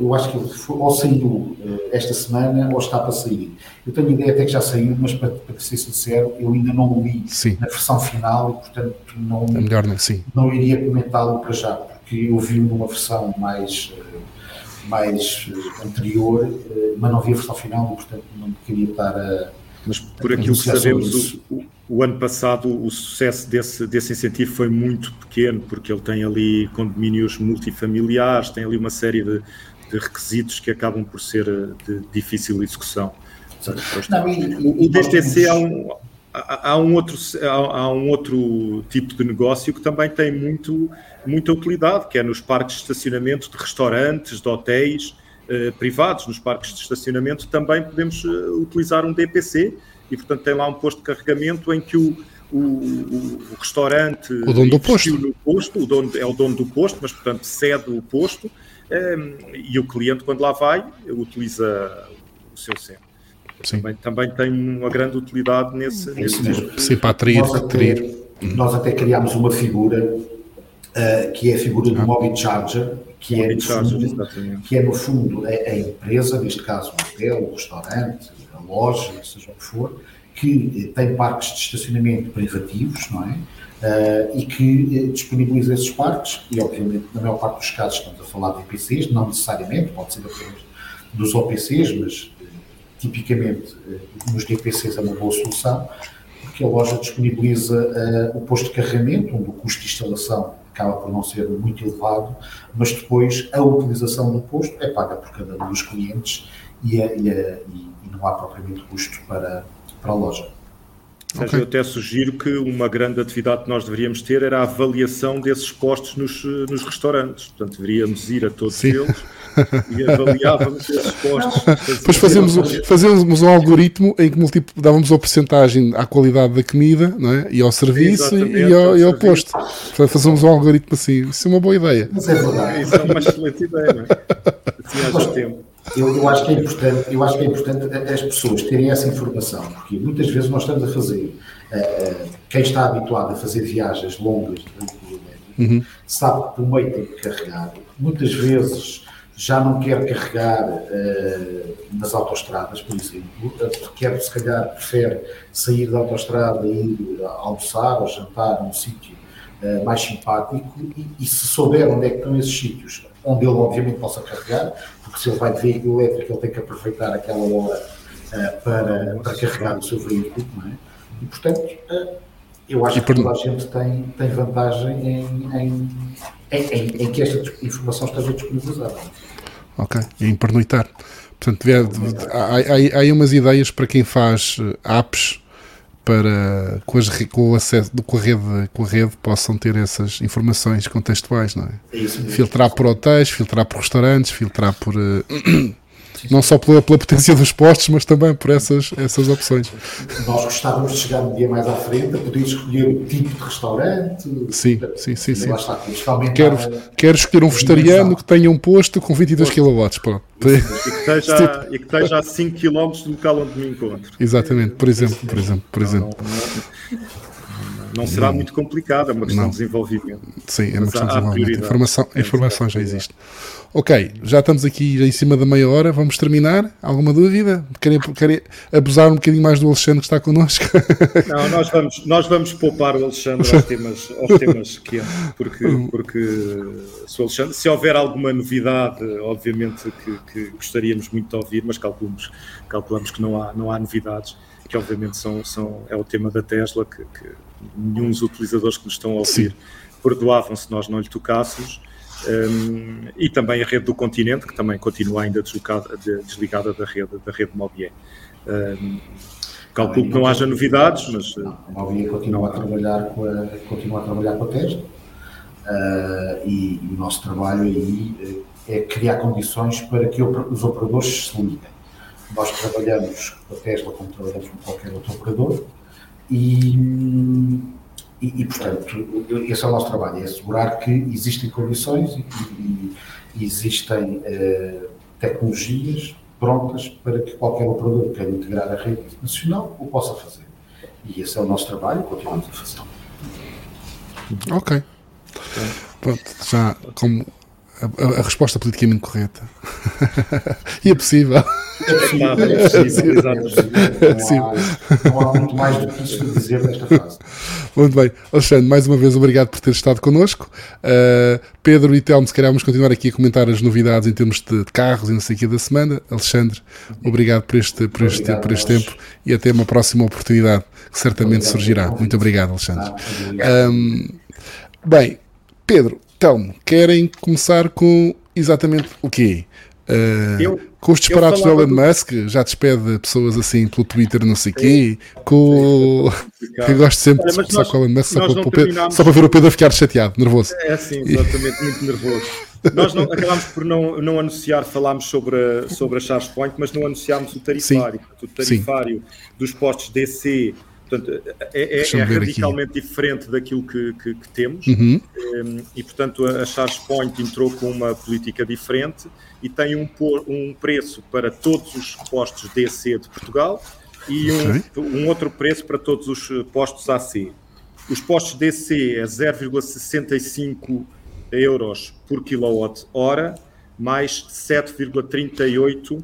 eu acho que ou saiu eh, esta semana ou está para sair. Eu tenho ideia até que já saiu, mas para, para ser sincero, eu ainda não o li sim. na versão final e portanto não, é melhor não, sim. não iria comentá-lo para já, porque eu vi numa versão mais mais eh, anterior, eh, mas não vi a versão final e, portanto, não queria estar a. Mas por aquilo que sabemos, o, o, ano passado o sucesso desse, desse incentivo foi muito pequeno, porque ele tem ali condomínios multifamiliares, tem ali uma série de, de requisitos que acabam por ser eh, de difícil execução. Não, e, o, DTC há um, há, um outro, há, há, um outro tipo de negócio que também tem muito, muita utilidade, que é nos parques de estacionamento de restaurantes, de hotéis eh, privados. Nos parques de estacionamento também podemos uh, utilizar um DPC e, portanto, tem lá um posto de carregamento em que o, o, o, restaurante o dono do posto. posto, o dono, é o dono do posto, mas portanto cede o posto um, e o cliente quando lá vai utiliza o seu centro. Também, também tem uma grande utilidade nesse, nesse mesmo. Sim, para atrair, nós, até, nós até criámos uma figura uh, que é a figura do ah. Mobile Charger, que é, fundo, que é, no fundo a, a, empresa, neste caso o hotel, o restaurante, a loja, seja o que for, que tem parques de estacionamento privativos, não é? Uh, e que disponibiliza esses parques, e obviamente na maior parte dos casos estamos a falar de IPCs, não necessariamente, pode ser apenas dos OPCs, mas tipicamente eh, nos DPCs é uma boa solução, porque a loja disponibiliza uh, o posto de carregamento, onde o custo de instalação acaba por não ser muito elevado, mas depois a utilização do posto é paga por cada um dos clientes e, é, e, é, e não há propriamente custo para, para a loja. Okay. Eu até sugiro que uma grande atividade que nós deveríamos ter era a avaliação desses postos nos, nos restaurantes. Portanto, deveríamos ir a todos Sim. eles e avaliávamos esses postos. Depois fazemos, fazemos um algoritmo em que multipl... dávamos a porcentagem à qualidade da comida não é? e ao serviço e ao, e ao posto. Portanto, fazemos um algoritmo assim. Isso é uma boa ideia. Mas é verdade. Isso é uma excelente ideia, não é? Assim tempo. Eu, eu, acho que é importante, eu acho que é importante as pessoas terem essa informação, porque muitas vezes nós estamos a fazer, uh, quem está habituado a fazer viagens longas uhum. sabe que por meio tem que carregar. Muitas vezes já não quer carregar uh, nas autoestradas, por exemplo, quer se calhar prefere sair da autoestrada e ir almoçar ou jantar num sítio uh, mais simpático e, e se souber onde é que estão esses sítios onde ele obviamente possa carregar, porque se ele vai de veículo elétrico ele tem que aproveitar aquela hora uh, para, para carregar o seu veículo, não é? E portanto, eu acho que toda a gente tem, tem vantagem em, em, em, em, que esta informação esteja disponibilizada. Ok, e em pernoitar. Portanto, há, há, há aí umas ideias para quem faz eh, apps para com, as, com o acesso com a, rede, com a rede possam ter essas informações contextuais, não é? é filtrar por hotéis, filtrar por restaurantes, filtrar por uh, não só pela, pela, potência dos postos, mas também por essas, essas opções. Nós gostávamos de chegar um dia mais à frente a poder escolher o tipo de restaurante. Sim, sim, sim. sim. Está, quero, quero escolher um vegetariano que tenha um posto com 22 kW. Pronto E que, esteja, e que esteja a 5 km do local onde me encontro. Exatamente, por exemplo, por exemplo, por exemplo. Não, não, não será muito complicado, é uma questão não. de desenvolvimento. Sim, é uma questão de desenvolvimento. A informação, a informação já existe. Ok, já estamos aqui em cima da meia hora, vamos terminar. Alguma dúvida? Querem, querem abusar um bocadinho mais do Alexandre que está connosco? Não, nós vamos, nós vamos poupar o Alexandre aos temas, aos temas que porque, porque se, Alexandre, se houver alguma novidade, obviamente que, que, gostaríamos muito de ouvir, mas calculamos, calculamos que não há, não há novidades, que obviamente são, são, é o tema da Tesla, que, que nenhum dos utilizadores que nos estão a ouvir Sim. perdoavam se nós não lhe tocássemos. Um, e também a rede do continente, que também continua ainda deslocada, desligada da rede, da rede Mobier. Um, calculo que não haja novidades, mas. Não, a Mobier continua a trabalhar com a, continua a, trabalhar com a Tesla uh, e, e, o nosso trabalho aí é criar condições para que os operadores se liguem. Nós trabalhamos com a Tesla como trabalhamos com qualquer outro operador e, e, e, portanto, esse é o nosso trabalho, é assegurar que existem condições e, e, existem uh, tecnologias prontas para que qualquer operador que queira integrar a rede nacional o possa fazer. E esse é o nosso trabalho e continuamos a fazer. Ok. Pronto, já como a, a, resposta politicamente correta. e é possível. É possível, é possível, é Não, há, muito mais do que isso dizer nesta fase. Muito bem. Alexandre, mais uma vez, obrigado por ter estado connosco. Uh, Pedro e Telmo, se calhar vamos continuar aqui a comentar as novidades em termos de, de carros e não sei o que da semana. Alexandre, obrigado por este, por este, obrigado, por este tempo e até uma próxima oportunidade que certamente obrigado, surgirá. Muito obrigado, Alexandre. Ah, um, bem, Pedro, Telmo, querem começar com exatamente o quê? Uh, eu, com os disparados do Elon do... Musk, já despede pessoas assim pelo Twitter, não sei o quê. Com... É eu gosto sempre Olha, de começar com o Elon Musk só para, só para, ver o Pedro ficar chateado, nervoso. É sim, exatamente, muito nervoso. Nós não, acabámos por não, não anunciar, falámos sobre a, sobre a Charge Point, mas não anunciámos o tarifário. Sim. O tarifário sim. dos postos DC Portanto, é, é, é radicalmente aqui. diferente daquilo que, que, que temos uhum. Ehm, e, portanto, a Charge Point entrou com uma política diferente e tem um, um preço para todos os postos DC de Portugal e um, okay. um outro preço para todos os postos AC. Os postos DC é 0,65 euros por quilowatt-hora mais 7,38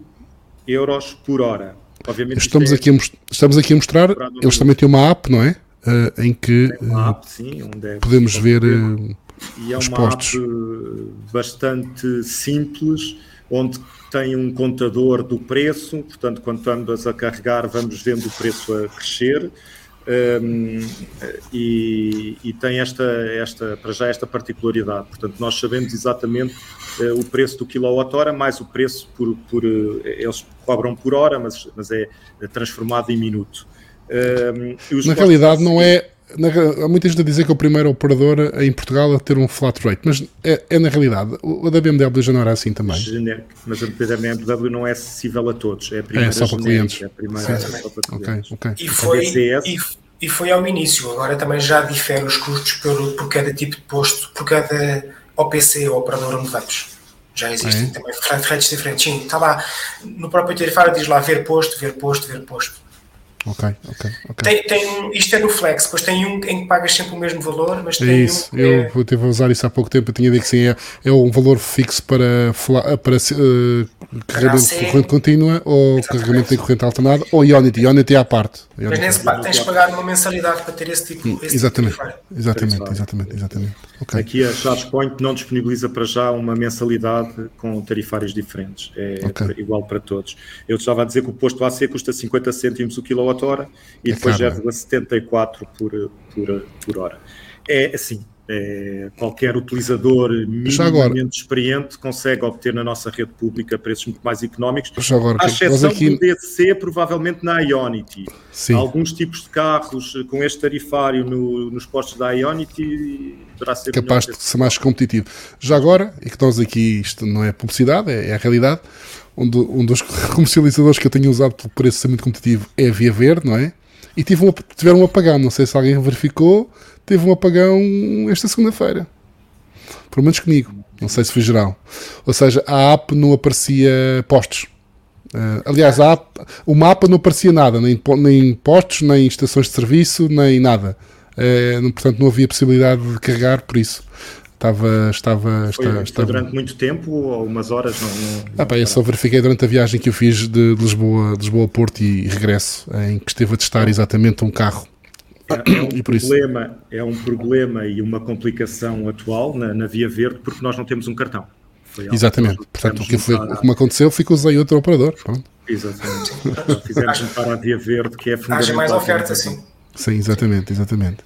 euros por hora. Obviamente estamos, é... aqui a, estamos aqui a mostrar, eles também têm uma app, não é? Uh, em que app, sim, é podemos ver uh, e é uma postos. app bastante simples, onde tem um contador do preço, portanto, quando estamos a carregar, vamos vendo o preço a crescer. Um, e, e, tem esta, esta, para já esta particularidade. Portanto, nós sabemos exatamente o preço do quilowatt-hora mais o preço por, por uh, eles cobram por hora, mas, mas é transformado em minuto. Um, Na realidade, não é. Na, há muita gente a dizer que é o primeiro operador em Portugal a ter um flat rate, mas é, é na realidade. O, da BMW já não era assim também. Genérico, mas a da BMW não é acessível a todos. É, a primeira é só para clientes. É primeira só para clientes. Okay, okay. E foi, e, e foi ao início, agora também já difere os custos por, por cada tipo de posto, por cada OPC, operador onde vamos. Já existem é. também fretes diferentes. Sim, está lá no próprio tarifário, diz lá ver posto, ver posto, ver posto. Ok, ok, ok. Tem, tem, isto é no Flex, depois tem um em que pagas sempre o mesmo valor, mas tem é isso. um eu é... tive a usar isso há pouco tempo, eu tinha dito que sim, é, é um valor fixo para, para uh, carregamento de corrente contínua ou Exatamente. carregamento em corrente alternada ou Ionity, Ionity é à parte. Mas nesse parte tens de pagar uma mensalidade para ter esse tipo, esse exatamente, tipo de exatamente, exatamente, exatamente. Okay. Aqui a ChargePoint não disponibiliza para já uma mensalidade com tarifários diferentes, é okay. igual para todos. Eu estava a dizer que o posto AC custa 50 cêntimos o quilowatt-hora e é depois caro, 0,74 por, por, por hora. É assim, é, qualquer utilizador minimamente experiente consegue obter na nossa rede pública preços muito mais económicos, agora, à exceção aqui... do DC, provavelmente na Ionity. Sim. Alguns tipos de carros com este tarifário no, nos postos da Ionity poderá ser capaz de ser mais competitivo. Já agora, e que nós aqui, isto não é publicidade, é, é a realidade, um, do, dos comercializadores que eu tenho usado pelo preço muito competitivo é a Via Verde, não é? E tive um, tiveram um apagão, não sei se alguém verificou, teve um apagão esta segunda-feira. Pelo menos comigo. Não sei se foi geral. Ou seja, a app não aparecia postos. Uh, aliás, a app, o mapa não aparecia nada, nem, nem postos, nem estações de serviço, nem nada. Uh, portanto, não havia possibilidade de carregar por isso. Estava, estava, foi, estava, foi durante muito tempo ou umas horas? Não, não, ah, pá, eu só verifiquei durante a viagem que eu fiz de, de Lisboa, de Lisboa a Porto e, regresso, em que esteve a testar exatamente um carro. É, é, um problema, é um problema e uma complicação atual na, na Via Verde porque nós não temos um cartão. Exatamente. Portanto, o que, foi, o que me aconteceu foi que usei outro operador. Pronto. Exatamente. Fizemos para a Via Verde, que é fundamental. Haja mais oferta, sim. Sim, exatamente, exatamente.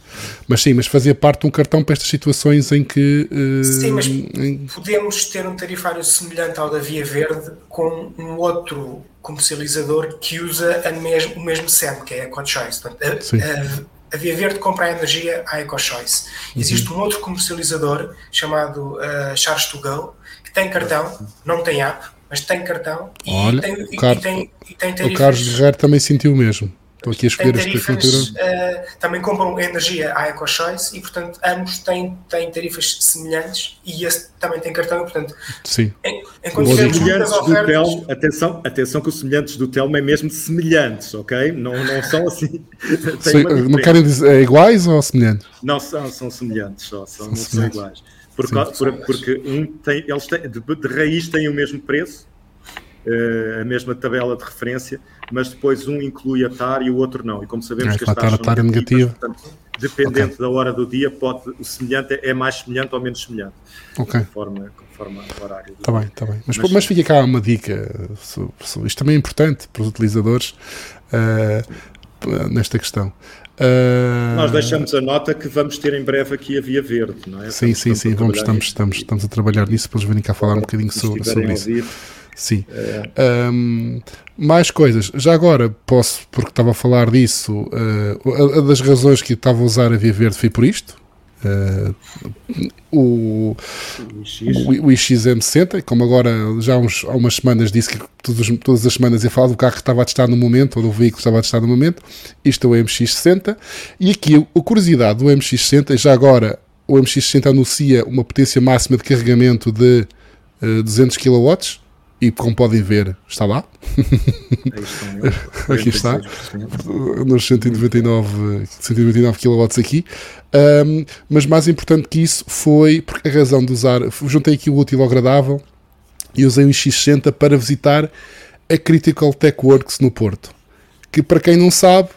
Mas sim, mas fazia parte de um cartão para estas situações em que. Uh, sim, mas em... podemos ter um tarifário semelhante ao da Via Verde com um outro comercializador que usa a mesmo, o mesmo SEM, que é a EcoChoice. A, a, Via Verde compra a energia à EcoChoice. Uhum. Existe um outro comercializador chamado uh, Charge to Go que tem cartão, não tem app, mas tem cartão Olha, e, tem, o, Car... e, tem, e tem tarifas. O Carlos Guerreiro também sentiu o mesmo. Estou aqui a escolher esta tarifas, uh, também compram energia à EcoChoice e, portanto, ambos têm, têm tarifas semelhantes e esse também tem cartão, portanto, Sim. enquanto tivermos muitas ofertas... Telmo, atenção, atenção que os semelhantes do Telmo é mesmo semelhantes, ok? Não, não são assim... Sim, não querem dizer é iguais ou semelhantes? Não, são, são semelhantes só, são, não são iguais. Por, Sim, por, porque um tem, eles têm, de, de raiz têm o mesmo preço, uh, a mesma tabela de referência, mas depois um inclui a TAR e o outro não. E como sabemos é, que as taxas são negativas, negativa. portanto, dependente okay. da hora do dia, pode, o semelhante é mais semelhante ou menos semelhante. Ok. Conforme, conforme o horário. Está bem, está bem. Mas, mas, mas fica cá uma dica. Isto também é importante para os utilizadores uh, nesta questão. Uh... Nós deixamos a nota que vamos ter em breve aqui a Via Verde, não é? Sim, estamos, sim, sim. Vamos, estamos, estamos, estamos a trabalhar nisso para eles virem cá falar um bocadinho sobre, sobre isso. Sim. É. Um, mais coisas. Já agora posso, porque estava a falar disso, uh, a, a, das razões que estava a usar a Via Verde foi por isto. Uh, o, o, o IXM60, como agora já uns, há umas semanas disse que todas, todas as semanas ia falar do carro que estava a testar no momento, ou do veículo que estava a testar no momento, isto é o MX60, e aqui a curiosidade do MX60, já agora o MX60 anuncia uma potência máxima de carregamento de uh, 200 kW, e como podem ver, está lá. aqui está. Nos 199, 199 kW aqui. Um, mas mais importante que isso foi porque a razão de usar. Juntei aqui o útil ao agradável e usei o X60 para visitar a Critical Tech Works no Porto. Que para quem não sabe,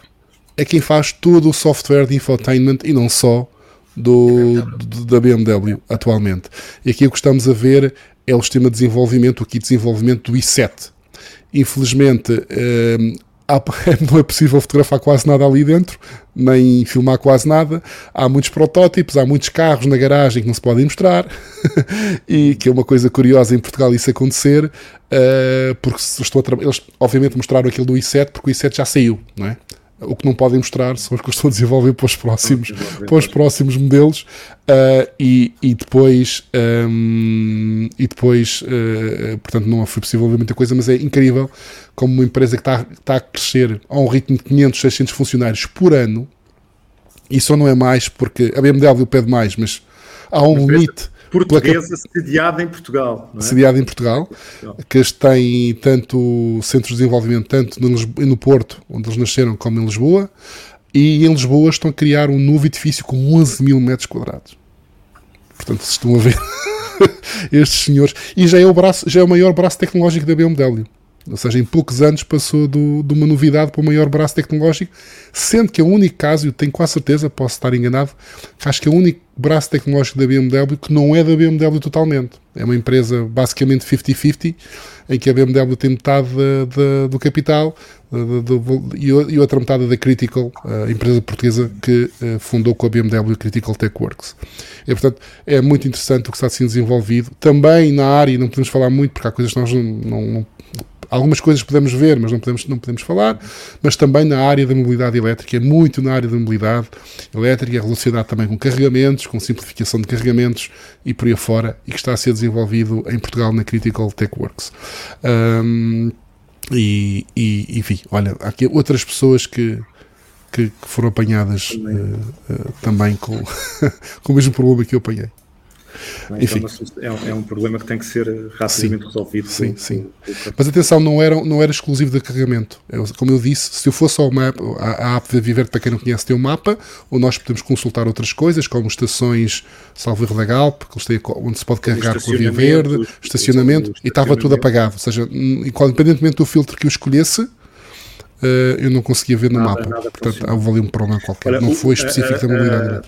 é quem faz todo o software de infotainment e não só do, do, da BMW atualmente. E aqui o que estamos a ver é o sistema de desenvolvimento, aqui desenvolvimento do i7. Infelizmente, eh, não é possível fotografar quase nada ali dentro, nem filmar quase nada. Há muitos protótipos, há muitos carros na garagem que não se podem mostrar, e que é uma coisa curiosa em Portugal isso acontecer, eh, porque estou a eles obviamente mostraram aquilo do i7 porque o i7 já saiu, não é? O que não podem mostrar são os que estou a desenvolver para os próximos, para os próximos modelos. Uh, e, e depois um, e depois uh, portanto não foi possível ver muita coisa mas é incrível como uma empresa que está, está a crescer a um ritmo de 500, 600 funcionários por ano. E só não é mais porque a BMW pede mais mas há um limite portuguesa sediada em Portugal. É? Sediada em Portugal, que tem tanto centros de desenvolvimento, tanto no, no Porto, onde eles nasceram, como em Lisboa, e em Lisboa estão a criar um novo edifício com 11 mil metros quadrados. Portanto, se estão a ver estes senhores, e já é, o braço, já é o maior braço tecnológico da BMW. Ou seja, em poucos anos passou do, de uma novidade para o maior braço tecnológico, sendo que é o único caso, eu tenho quase certeza, posso estar enganado, acho que é o único braço tecnológico da BMW que não é da BMW totalmente. É uma empresa basicamente 50-50, em que a BMW tem metade do capital e outra metade da Critical, a empresa portuguesa que eh, fundou com a BMW Critical Tech Works. E, portanto, é muito interessante o que está sendo desenvolvido. Também na área, não podemos falar muito, porque há coisas que nós não, não algumas coisas podemos ver, mas não podemos, não podemos falar, mas também na área da mobilidade elétrica, muito na área da mobilidade elétrica, relacionado também com carregamentos, com simplificação de carregamentos e por aí fora, e que está a ser desenvolvido em Portugal na Critical Tech Works. Um, e, e, enfim, olha, há aqui outras pessoas que, que, que foram apanhadas também, uh, uh, também com, com o mesmo problema que eu apanhei. Então, Enfim. É, um, é, um problema que tem que ser rapidamente sim, resolvido. Sim, com, sim. Com. Mas atenção, não era, não era exclusivo de carregamento. Eu, como eu disse, se eu fosse ao mapa, a, a app de Viver, para quem não conhece, tem um mapa, onde nós podemos consultar outras coisas, como estações salvo da Galp, onde se pode carregar com a Via Verde, estacionamento, e estava tudo apagado. Ou seja, independentemente do filtro que eu escolhesse, Uh, eu não conseguia ver no nada, mapa. Nada Portanto, houve ali um problema qualquer. Olha, não foi específico da mobilidade.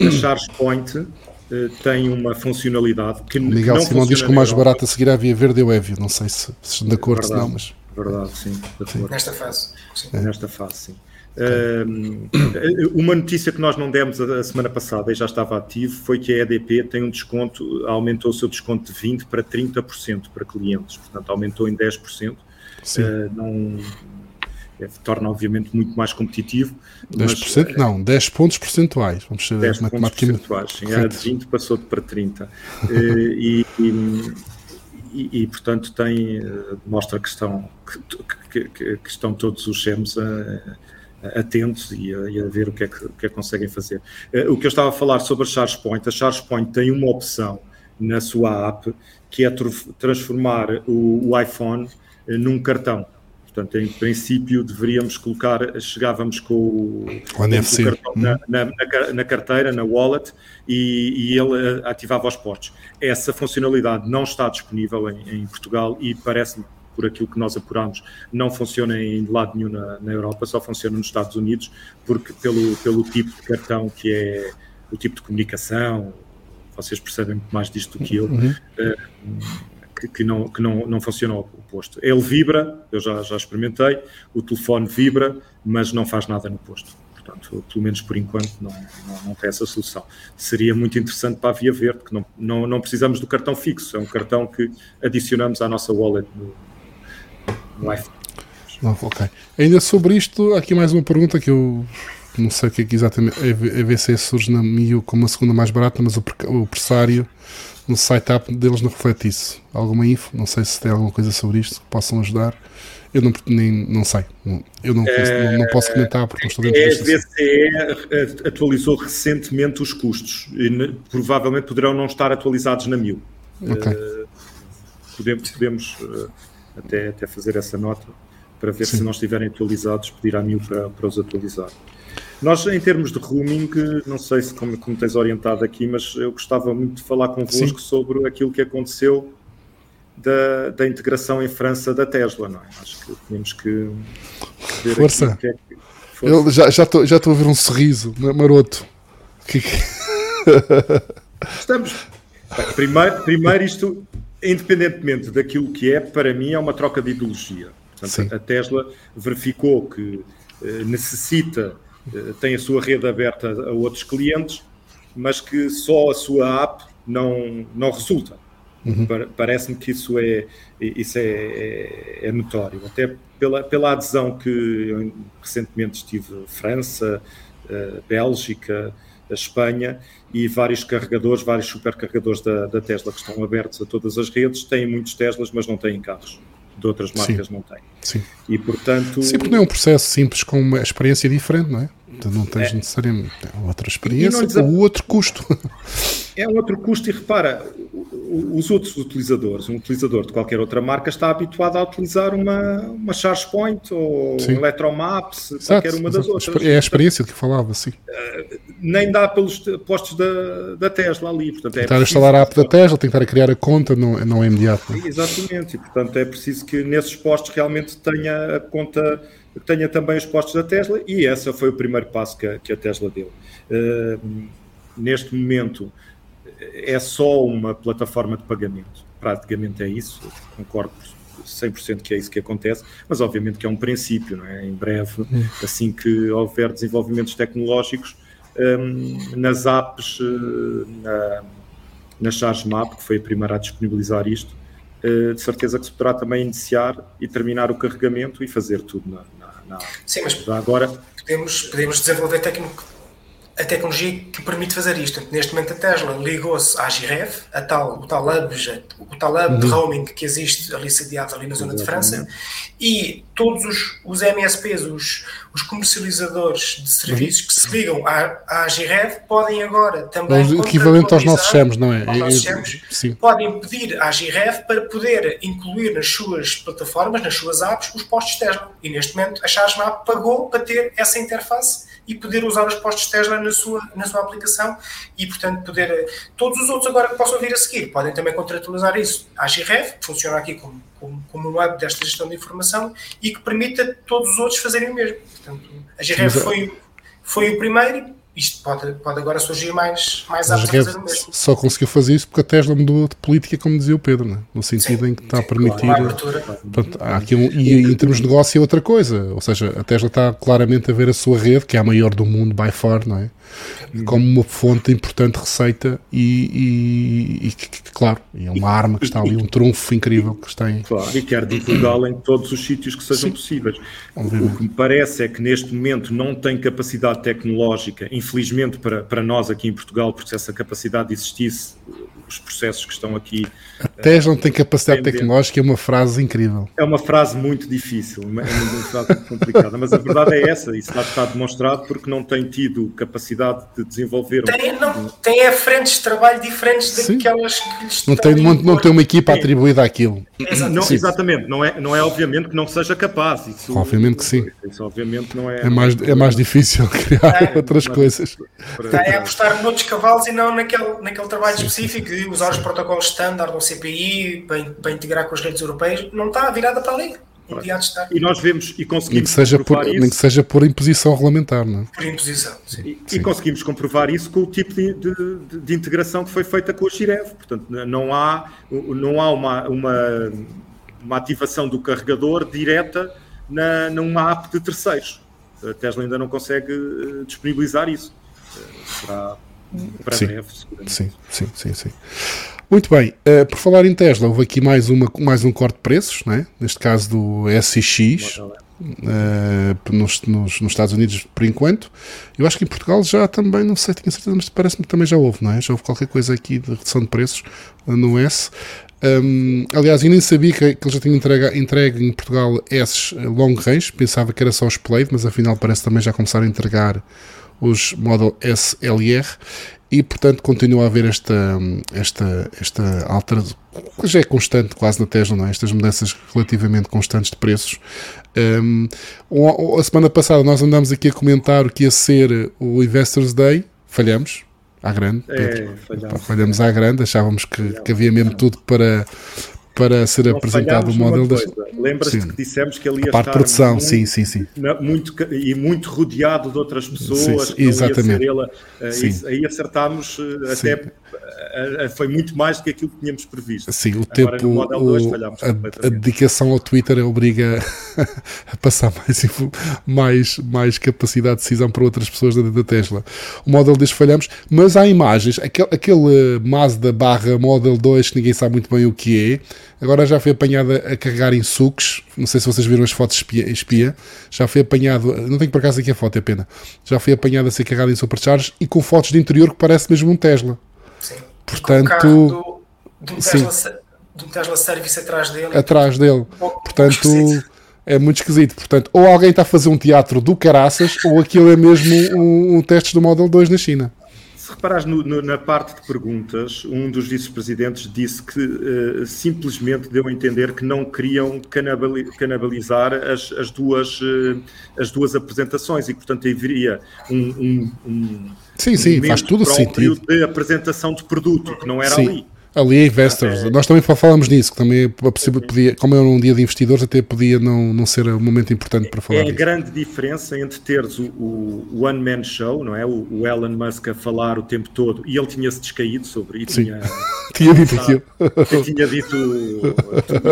A ChargePoint uh, tem uma funcionalidade que, o Miguel que Simão diz que o mais barato a seguir à Via Verde é o Evio. Não sei se, se estão de acordo, verdade, não, mas. Verdade, sim. sim. Nesta fase. Sim. É. Nesta fase, sim. Uh, uma notícia que nós não demos a, semana passada e já estava ativo foi que a EDP tem um desconto, aumentou o seu desconto de 20% para 30% para clientes, portanto aumentou em 10%. Uh, não, é, torna obviamente muito mais competitivo. 10% mas, não, 10 pontos percentuais, vamos ser 10 pontos percentuais, sim, de 20 passou para 30. Eh, e, e, e, e, portanto tem, eh, mostra que estão, que, que, que estão todos os SEMs atentos e a, e a, ver o que, é que, que é que conseguem fazer. Eh, o que eu estava a falar sobre a ChargePoint, a ChargePoint tem uma opção na sua app que é transformar o, o iPhone num cartão. Portanto, em princípio, deveríamos colocar, chegávamos com o, o NFC. cartão na, na, na, carteira, na wallet, e, e, ele eh, ativava os portos. Essa funcionalidade não está disponível em, em Portugal e parece-me, por aquilo que nós apuramos, não funciona em lado nenhum na, na, Europa, só funciona nos Estados Unidos, porque pelo, pelo tipo de cartão que é o tipo de comunicação, vocês percebem muito mais disto do que eu. Uhum. Uh, que, que, não, que não, não funciona o posto. Ele vibra, eu já, já experimentei, o telefone vibra, mas não faz nada no posto. Portanto, pelo menos por enquanto, não, não, não tem essa solução. Seria muito interessante para a Via Verde, que não, não, não precisamos do cartão fixo, é um cartão que adicionamos à nossa wallet no, no iPhone. Não, ok. Ainda sobre isto, aqui mais uma pergunta que eu não sei o que é que exatamente. A VC surge na MIU como a segunda mais barata, mas o, o pressário no site deles não reflete isso. Alguma info? Não sei se tem alguma coisa sobre isto que possam ajudar. Eu não, nem, não sei. Eu não, não, não posso comentar porque não estou dentro disto. A BCE atualizou recentemente os custos e provavelmente poderão não estar atualizados na mil. Okay. Uh, podemos podemos uh, até, até fazer essa nota para ver Sim. se não estiverem atualizados, pedir à mil para, para os atualizar. Nós, em termos de roaming, não sei se como, como tens orientado aqui, mas eu gostava muito de falar convosco Sim. sobre aquilo que aconteceu da, da, integração em França da Tesla, não é? Acho que tínhamos que Força. Que é que... Força. Eu já estou já, já a ver um sorriso maroto. Que... Estamos. Primeiro, primeiro, isto, independentemente daquilo que é, para mim é uma troca de ideologia. Portanto, a Tesla verificou que eh, necessita tem a sua rede aberta a outros clientes, mas que só a sua app não, não resulta. Uhum. Parece-me que isso é, isso é, é, é, notório, até pela, pela adesão que eu recentemente estive França, eh, Bélgica, a Espanha e vários carregadores, vários supercarregadores da, da Tesla que estão abertos a todas as redes, têm muitos Teslas, mas não têm carros de outras marcas Sim. não têm. Sim. E portanto. Sim, porque não é um processo simples com uma experiência diferente, não é? Tu não tens é. necessariamente outra experiência ou ou outro custo. É um outro custo, e repara, os outros utilizadores, um utilizador de qualquer outra marca está habituado a utilizar uma, uma ChargePoint ou sim. um Electromaps, exato, qualquer uma das outras. É a experiência de que falava, sim. Uh, nem dá pelos postos da, da Tesla ali. Portanto, é tentar a instalar a app da Tesla, tentar a criar a conta, não, não é imediato. Exatamente, e portanto é preciso que nesses postos realmente tenha a conta tenha também os postos da Tesla e esse foi o primeiro passo que a, que a Tesla deu. Uh, neste momento é só uma plataforma de pagamento, praticamente é isso, concordo 100% que é isso que acontece, mas obviamente que é um princípio, não é? Em breve, hum. assim que houver desenvolvimentos tecnológicos, um, nas apps, eh, na, na Charge Map, que foi a primeira a disponibilizar isto, uh, de certeza que se poderá também iniciar e terminar o carregamento e fazer tudo na, não. Sim, mas agora podemos, podemos desenvolver técnico, a tecnologia que permite fazer isto. Neste momento a Tesla ligou-se à GRF, a tal, o tal hub, o tal hub uhum. de roaming que existe ali sediado ali na zona Exatamente. de França, e todos os, os MSPs, os, os comercializadores de serviços que se ligam à, à GREV podem agora também. O equivalente aos nossos SEMs, não é? Aos nossos SEMs, Sim. Podem pedir à GREV para poder incluir nas suas plataformas, nas suas apps, os postos Tesla. E neste momento a Chargemap pagou para ter essa interface e poder usar os postos Tesla na sua, na sua aplicação e, portanto, poder. Todos os outros agora que possam vir a seguir podem também contratualizar isso à GREV, que funciona aqui como, como, como um hub desta gestão de informação e que permita todos os outros fazerem o mesmo. Portanto, a GREV foi, foi o primeiro isto pode, pode agora surgir mais, mais a fazer o mesmo. Só conseguiu fazer isso porque a Tesla mudou de política, como dizia o Pedro, né? no sentido sim, em que está sim, a permitir. Portanto, há aqui um, e em termos de negócio é outra coisa, ou seja, a Tesla está claramente a ver a sua rede, que é a maior do mundo by far, não é? como uma fonte importante de receita e, e, e, claro, é uma arma que está ali, um trunfo incrível que está em... Claro, e quer divulgá-la em todos os sítios que sejam Sim. possíveis. Obviamente. O que me parece é que neste momento não tem capacidade tecnológica, infelizmente para, para nós aqui em Portugal, porque se essa capacidade existisse, os processos que estão aqui. A Tesla não tem capacidade tecnológica, é uma frase incrível. É uma frase muito difícil, é uma frase muito complicada, mas a verdade é essa, isso está, está demonstrado porque não tem tido capacidade de desenvolver. Tem, não, tem é frentes de trabalho diferentes Sim. daquelas que lhes não tem, não, não tem uma equipa atribuída àquilo. Não, exatamente, não é, não é obviamente que não seja capaz. Isso, obviamente que sim. Isso obviamente não é. É mais, é mais difícil criar é, outras coisas. É apostar noutros cavalos e não naquele, naquele trabalho sim, específico sim. de usar os protocolos standard no CPI para, para integrar com as redes europeias. Não está virada para ali. E nós vemos e conseguimos nem que seja por, isso. Nem que seja por imposição regulamentar, não é? Por imposição, sim. E, sim. e conseguimos comprovar isso com o tipo de, de, de, integração que foi feita com a Girev. Portanto, não há, não há uma, uma, uma ativação do carregador direta na, numa app de terceiros. A Tesla ainda não consegue eh, disponibilizar isso. Eh, será para sim. breve, seguramente. Sim, sim, sim, sim. Muito bem, uh, por falar em Tesla, houve aqui mais, uma, mais um corte de preços, né? neste caso do SX, uh, eh, nos, nos, nos, Estados Unidos por enquanto. Eu acho que em Portugal já também, não sei, tinha certeza, mas parece-me que também já houve, não é? Já houve qualquer coisa aqui de redução de preços no S. Um, aliás, eu nem sabia que, que eles já tinham entregue, entregue em Portugal S long range, pensava que era só os Play, mas afinal parece também já começar a entregar os Model S e portanto continua a haver esta, esta, esta alteração, que já é constante quase na Tesla, não é? estas mudanças relativamente constantes de preços. Um, a semana passada nós andamos aqui a comentar o que ia ser o Investors Day, falhamos, à grande. É, falhamos. falhamos à grande, achávamos que, que havia mesmo tudo para, para ser não apresentado o modelo das... Lembra-se que dissemos que ele ia estar produção, muito, sim, sim, sim. Muito, e muito rodeado de outras pessoas, sim, exatamente. Ele, uh, aí acertámos uh, até foi muito mais do que aquilo que tínhamos previsto. Sim, o Agora, tempo, o, 2, a, a, dedicação ao Twitter obriga a passar mais, mais, mais capacidade de decisão para outras pessoas da, da Tesla. O Model 2 falhamos, mas há imagens, aquele, aquele Mazda barra Model 2 que ninguém sabe muito bem o que é, agora já foi apanhado a carregar em sucos, não sei se vocês viram as fotos espia, espia já foi apanhado, não tenho por acaso aqui a foto, é pena, já foi apanhado a ser carregado em superchargers e com fotos de interior que parece mesmo um Tesla. Sim. Portanto, do, do, Tesla, do Tesla Service atrás dele. Atrás dele. Um Portanto, é muito esquisito. Portanto, ou alguém está a fazer um teatro do caraças, ou aquilo é mesmo um, um teste do Model 2 na China. Reparares no, no, na parte de perguntas, um dos vice-presidentes disse que uh, simplesmente deu a entender que não queriam canibalizar as, as, duas, uh, as duas apresentações e, portanto, haveria um, um, um Sim, sim, faz tudo sentido. de apresentação de produto, que não era sim. ali. Ali é investors. É. Nós também falamos nisso, que também podia, como é um dia de investidores, até podia não, não ser um momento importante para falar. É a grande diferença entre teres o, o One Man Show, não é? O, o, Elon Musk a falar o tempo todo e ele tinha-se descaído sobre isso. Tinha, tinha dito aquilo. Tinha dito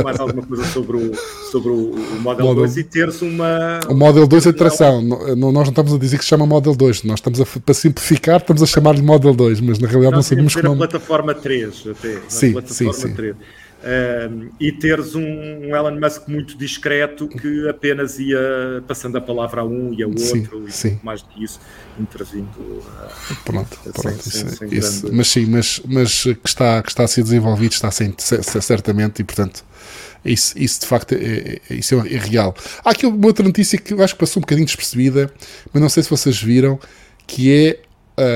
mais alguma coisa sobre o, sobre o, o Model, Model 2 e teres uma. O Model 2 é tração. Nós não estamos a dizer que se chama Model 2, nós estamos a, para simplificar, estamos a chamar-lhe Model 2, mas na realidade não, não sabemos como. a plataforma 3 até sim, plataforma sim, sim. 3. Uh, e teres um, um, Elon Musk muito discreto que apenas ia passando a palavra a um e a outro sim, e sim. mais do que isso, intervindo. Uh, pronto, pronto sem, isso, sem isso, grande... mas sim, mas, mas que, está, que está a ser desenvolvido está sem, certamente e portanto isso, isso de facto é, é, isso é, é real. Há aqui uma outra notícia que eu acho que passou um bocadinho despercebida, mas não sei se vocês viram, que é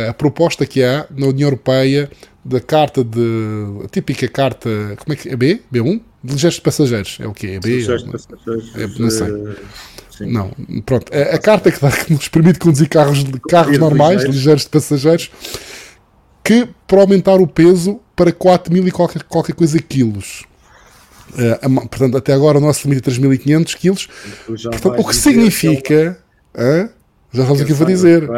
a, a proposta que há na União Europeia da carta de. a típica carta. Como é que é? B? B1? De ligeiros passageiros. É o quê? É B? Ligeiros passageiros. É, não sei. Sim. Não, pronto. A, a carta que, dá, que, nos permite conduzir carros, carros normais, ligeiros. ligeiros de passageiros, que para aumentar o peso para 4 mil e qualquer, qualquer coisa quilos. Uh, portanto, até agora o nosso limite é 3.500 quilos. Portanto, o que significa. Uh, já estamos aqui a dizer.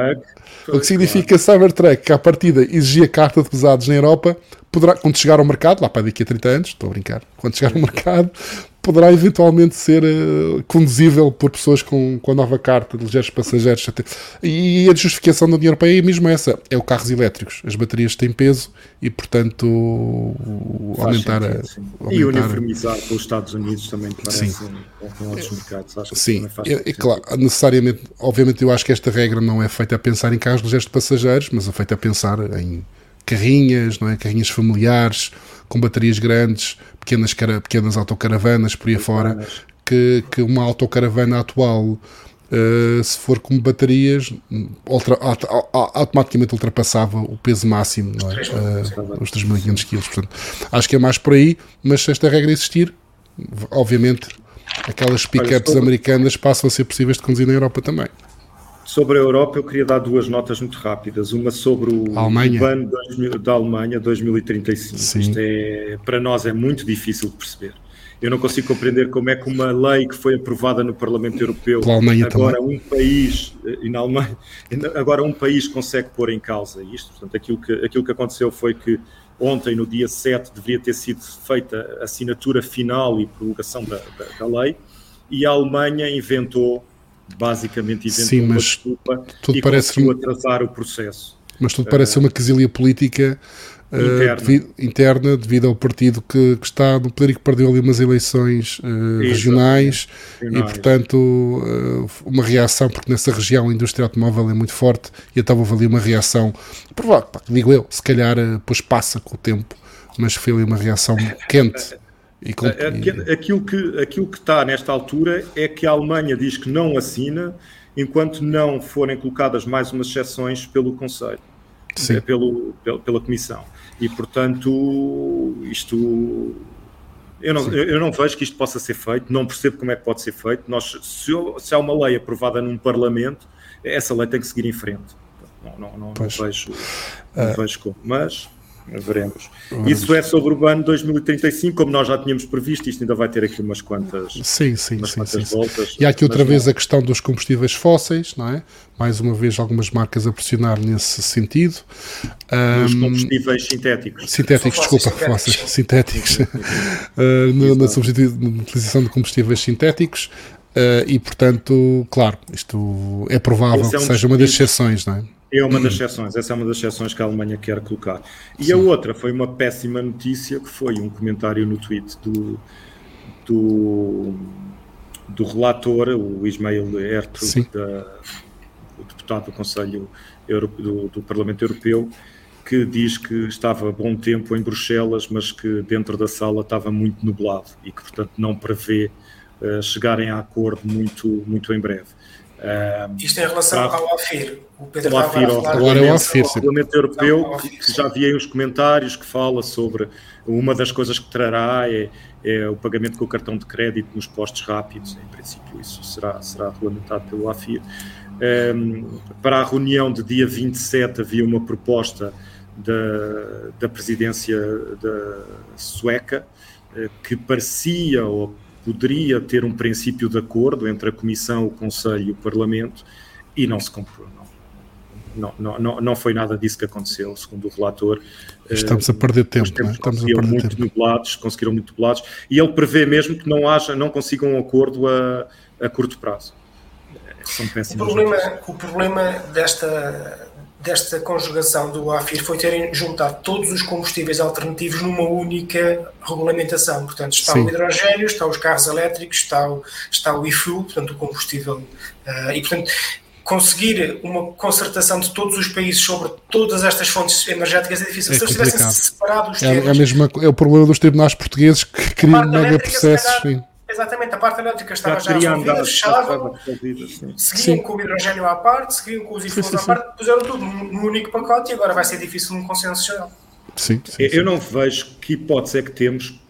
O que significa que a Cybertruck, que à partida exigia carta de pesados na Europa, poderá, quando chegar ao mercado, lá para daqui a 30 anos, estou a brincar, quando chegar ao mercado, poderá eventualmente ser uh, conduzível por pessoas com, com a nova carta de ligeiros passageiros. E a justificação da União Europeia é mesmo essa: é o carros elétricos. As baterias têm peso e, portanto, aumentar sentido, a. Aumentar e uniformizar pelos Estados Unidos também parece sim. com outros mercados. Acho sim, é, é, claro, necessariamente, obviamente, eu acho que esta regra não é feita a pensar em carros ligeiros de passageiros, mas é feita a pensar em carrinhas, não é? carrinhas familiares com baterias grandes, pequenas, pequenas autocaravanas por aí fora, que, que uma autocaravana atual, uh, se for com baterias, ultra, automaticamente ultrapassava o peso máximo, não é? uh, os 3.500 kg. Portanto, acho que é mais por aí, mas se esta regra existir, obviamente aquelas pickups americanas passam a ser possíveis de conduzir na Europa também. Sobre a Europa, eu queria dar duas notas muito rápidas. Uma sobre o Alemanha. ano da Alemanha 2035. Sim. Isto é, para nós é muito difícil de perceber. Eu não consigo compreender como é que uma lei que foi aprovada no Parlamento Europeu, agora também. um país, e na Alemanha, agora um país consegue pôr em causa isto. Portanto, aquilo que, aquilo que aconteceu foi que ontem, no dia 7, deveria ter sido feita a assinatura final e prorrogação da, da, da lei, e a Alemanha inventou basicamente inventou Sim, mas desculpa tudo e parece conseguiu atrasar o processo. Mas tudo parece uh, uma quesilha política uh, interna. Devido, interna. devido ao partido que, que, está no poder e que perdeu ali umas eleições uh, regionais, regionais, e portanto uma reação, porque nessa região a indústria automóvel é muito forte e então houve ali uma reação, provável, digo eu, se calhar depois passa com o tempo, mas foi ali uma reação quente com... aquilo, que, aquilo que está nesta altura é que a Alemanha diz que não assina enquanto não forem colocadas mais umas exceções pelo Conselho, Sim. Eh, pelo, pela Comissão. E, portanto, isto. Eu não, eu não vejo que isto possa ser feito, não percebo como é que pode ser feito. Nós, se, se há uma lei aprovada num Parlamento, essa lei tem que seguir em frente. Não, não, não, não vejo, não uh, vejo como. Mas Veremos. Isso é sobre o ano 2035, como nós já tínhamos previsto, isto ainda vai ter aqui umas quantas, sim, sim, umas sim, quantas sim, voltas. E há aqui outra vez a questão dos combustíveis fósseis, não é? Mais uma vez algumas marcas a pressionar nesse sentido. Os um, combustíveis sintéticos. Sintéticos, desculpa, fósseis, sintéticos. uh, na, na, na utilização de combustíveis sintéticos. Uh, e portanto, claro, isto é provável é um que seja uma das exceções, não é? É uma das exceções, essa é uma das exceções que a Alemanha quer colocar. E Sim. a outra foi uma péssima notícia, que foi um comentário no tweet do, do, do relator, o Ismail Ertug, da, o deputado do Conselho do, do Parlamento Europeu, que diz que estava bom tempo em Bruxelas, mas que dentro da sala estava muito nublado e que, portanto, não prevê uh, chegarem a acordo muito, muito em breve. Isto em relação para, ao AFIR. O Pedro o AFIR, agora é o AFIR, o Parlamento Europeu, que já vi aí os comentários que fala sobre uma das coisas que trará é, é, o pagamento com o cartão de crédito nos postos rápidos. Em princípio, isso será, será regulamentado pelo AFIR. Um, para a reunião de dia 27 havia uma proposta da, da presidência da sueca eh, que parecia ou poderia ter um princípio de acordo entre a Comissão, o Conselho e o Parlamento e não se cumpriu. Não, não, não, não foi nada disso que aconteceu, segundo o relator. Estamos a perder tempo, não é? Estamos a perder muito tempo. Nublados, conseguiram muito nublados, e ele prevê mesmo que não haja, não consigam um acordo a, a curto prazo. São o problema, o problema desta desta conjugação do AFIR foi terem juntado todos os combustíveis alternativos numa única regulamentação. Portanto, está Sim. o hidrogênio, está os carros elétricos, está o, está o e-fuel, portanto, o combustível. Uh, e, portanto, conseguir uma concertação de todos os países sobre todas estas fontes energéticas é difícil. É Se eles tivessem separado os é, é, mesma, é o problema dos tribunais portugueses que criam mega processos. Exatamente, a parte elétrica estava já, já resolvida, fechavam, seguiam com o hidrogênio à parte, seguiam com os influentes à parte, puseram tudo num único pacote e agora vai ser difícil um consenso geral. Sim, sim, Eu não vejo que hipótese é que temos.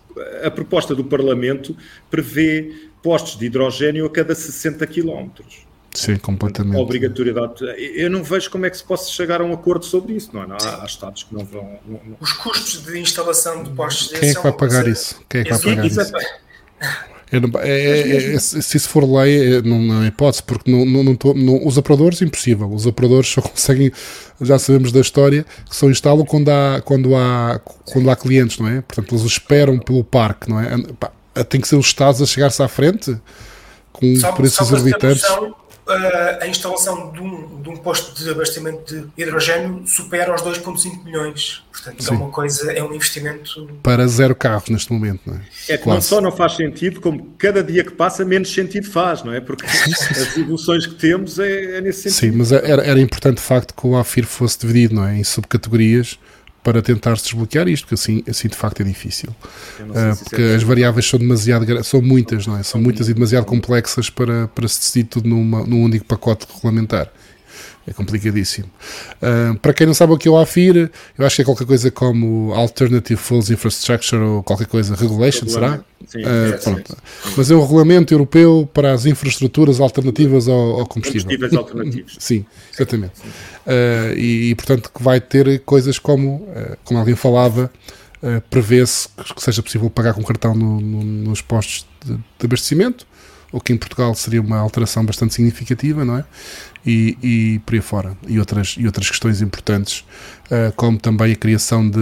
A proposta do Parlamento prevê postos de hidrogênio a cada 60 quilómetros. Sim, completamente. obrigatoriedade. Eu não vejo como é que se possa chegar a um acordo sobre isso, não é? Não, há, há Estados que não vão. Não, não... Os custos de instalação de postos de Quem é que vai pagar isso? Quem é que vai pagar isso? Não, é, é, é, se isso for lei, não, não é hipótese, porque não, não, não, tô, não, os operadores, impossível. Os operadores só conseguem, já sabemos da história, que só instalam quando há, quando há, quando há clientes, não é? Portanto, eles esperam pelo parque, não é? Pá, tem que ser os Estados a chegar-se à frente com só, preços exorbitantes a instalação de um, de um posto de abastecimento de hidrogênio supera os 2,5 milhões. Portanto, Sim. é uma coisa, é um investimento. Para zero carros neste momento, não é? É que não só não faz sentido, como cada dia que passa, menos sentido faz, não é? Porque as evoluções que temos é, é nesse sentido. Sim, mas era, era importante de facto que o AFIR fosse dividido, não é? Em subcategorias para tentar se desbloquear isto, porque assim, assim de facto é difícil. Uh, porque as variáveis são demasiado são muitas, não é? São muitas e demasiado complexas para, para se decidir tudo numa, num único pacote regulamentar. É complicadíssimo. Uh, para quem não sabe o que é o AFIR, eu acho que é qualquer coisa como Alternative Fuels Infrastructure ou qualquer coisa, Regulation, será? Sim, uh, pronto. Mas é um regulamento europeu para as infraestruturas alternativas ao, ao combustível. Combustíveis alternativos. Sim, exatamente. Uh, e, e, portanto, que vai ter coisas como, como alguém falava, prevê-se que seja possível pagar com cartão no, no, nos postos de, de abastecimento o que em Portugal seria uma alteração bastante significativa, não é? E, e por aí fora. E outras, e outras questões importantes, uh, como também a criação de,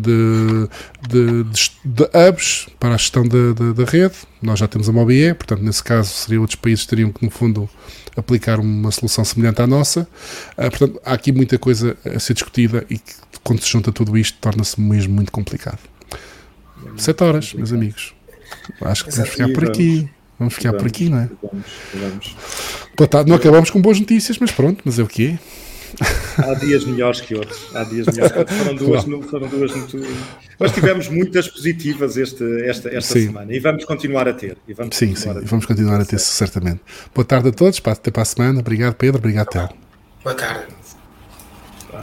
de, de, de, hubs para a gestão da rede. Nós já temos a MOBIE, portanto, nesse caso, seriam outros países que teriam que, no fundo, aplicar uma solução semelhante à nossa. Uh, portanto, há aqui muita coisa a ser discutida e que, quando se junta tudo isto, torna-se mesmo muito complicado. Sete horas, meus amigos. Acho que vamos ficar por aqui. Vamos ficar vamos, por aqui, não é? Vamos, vamos. Boa tarde. Não acabamos com boas notícias, mas pronto, mas é o que é. Há dias melhores que outros. Há dias melhores que outros. Foram duas, foram duas muito. Mas tivemos muitas positivas este, esta, esta semana e vamos continuar a ter. E vamos sim, sim, vamos continuar a ter, certamente. Boa tarde a todos, até para a semana. Obrigado, Pedro. Obrigado, Tel. Boa tarde.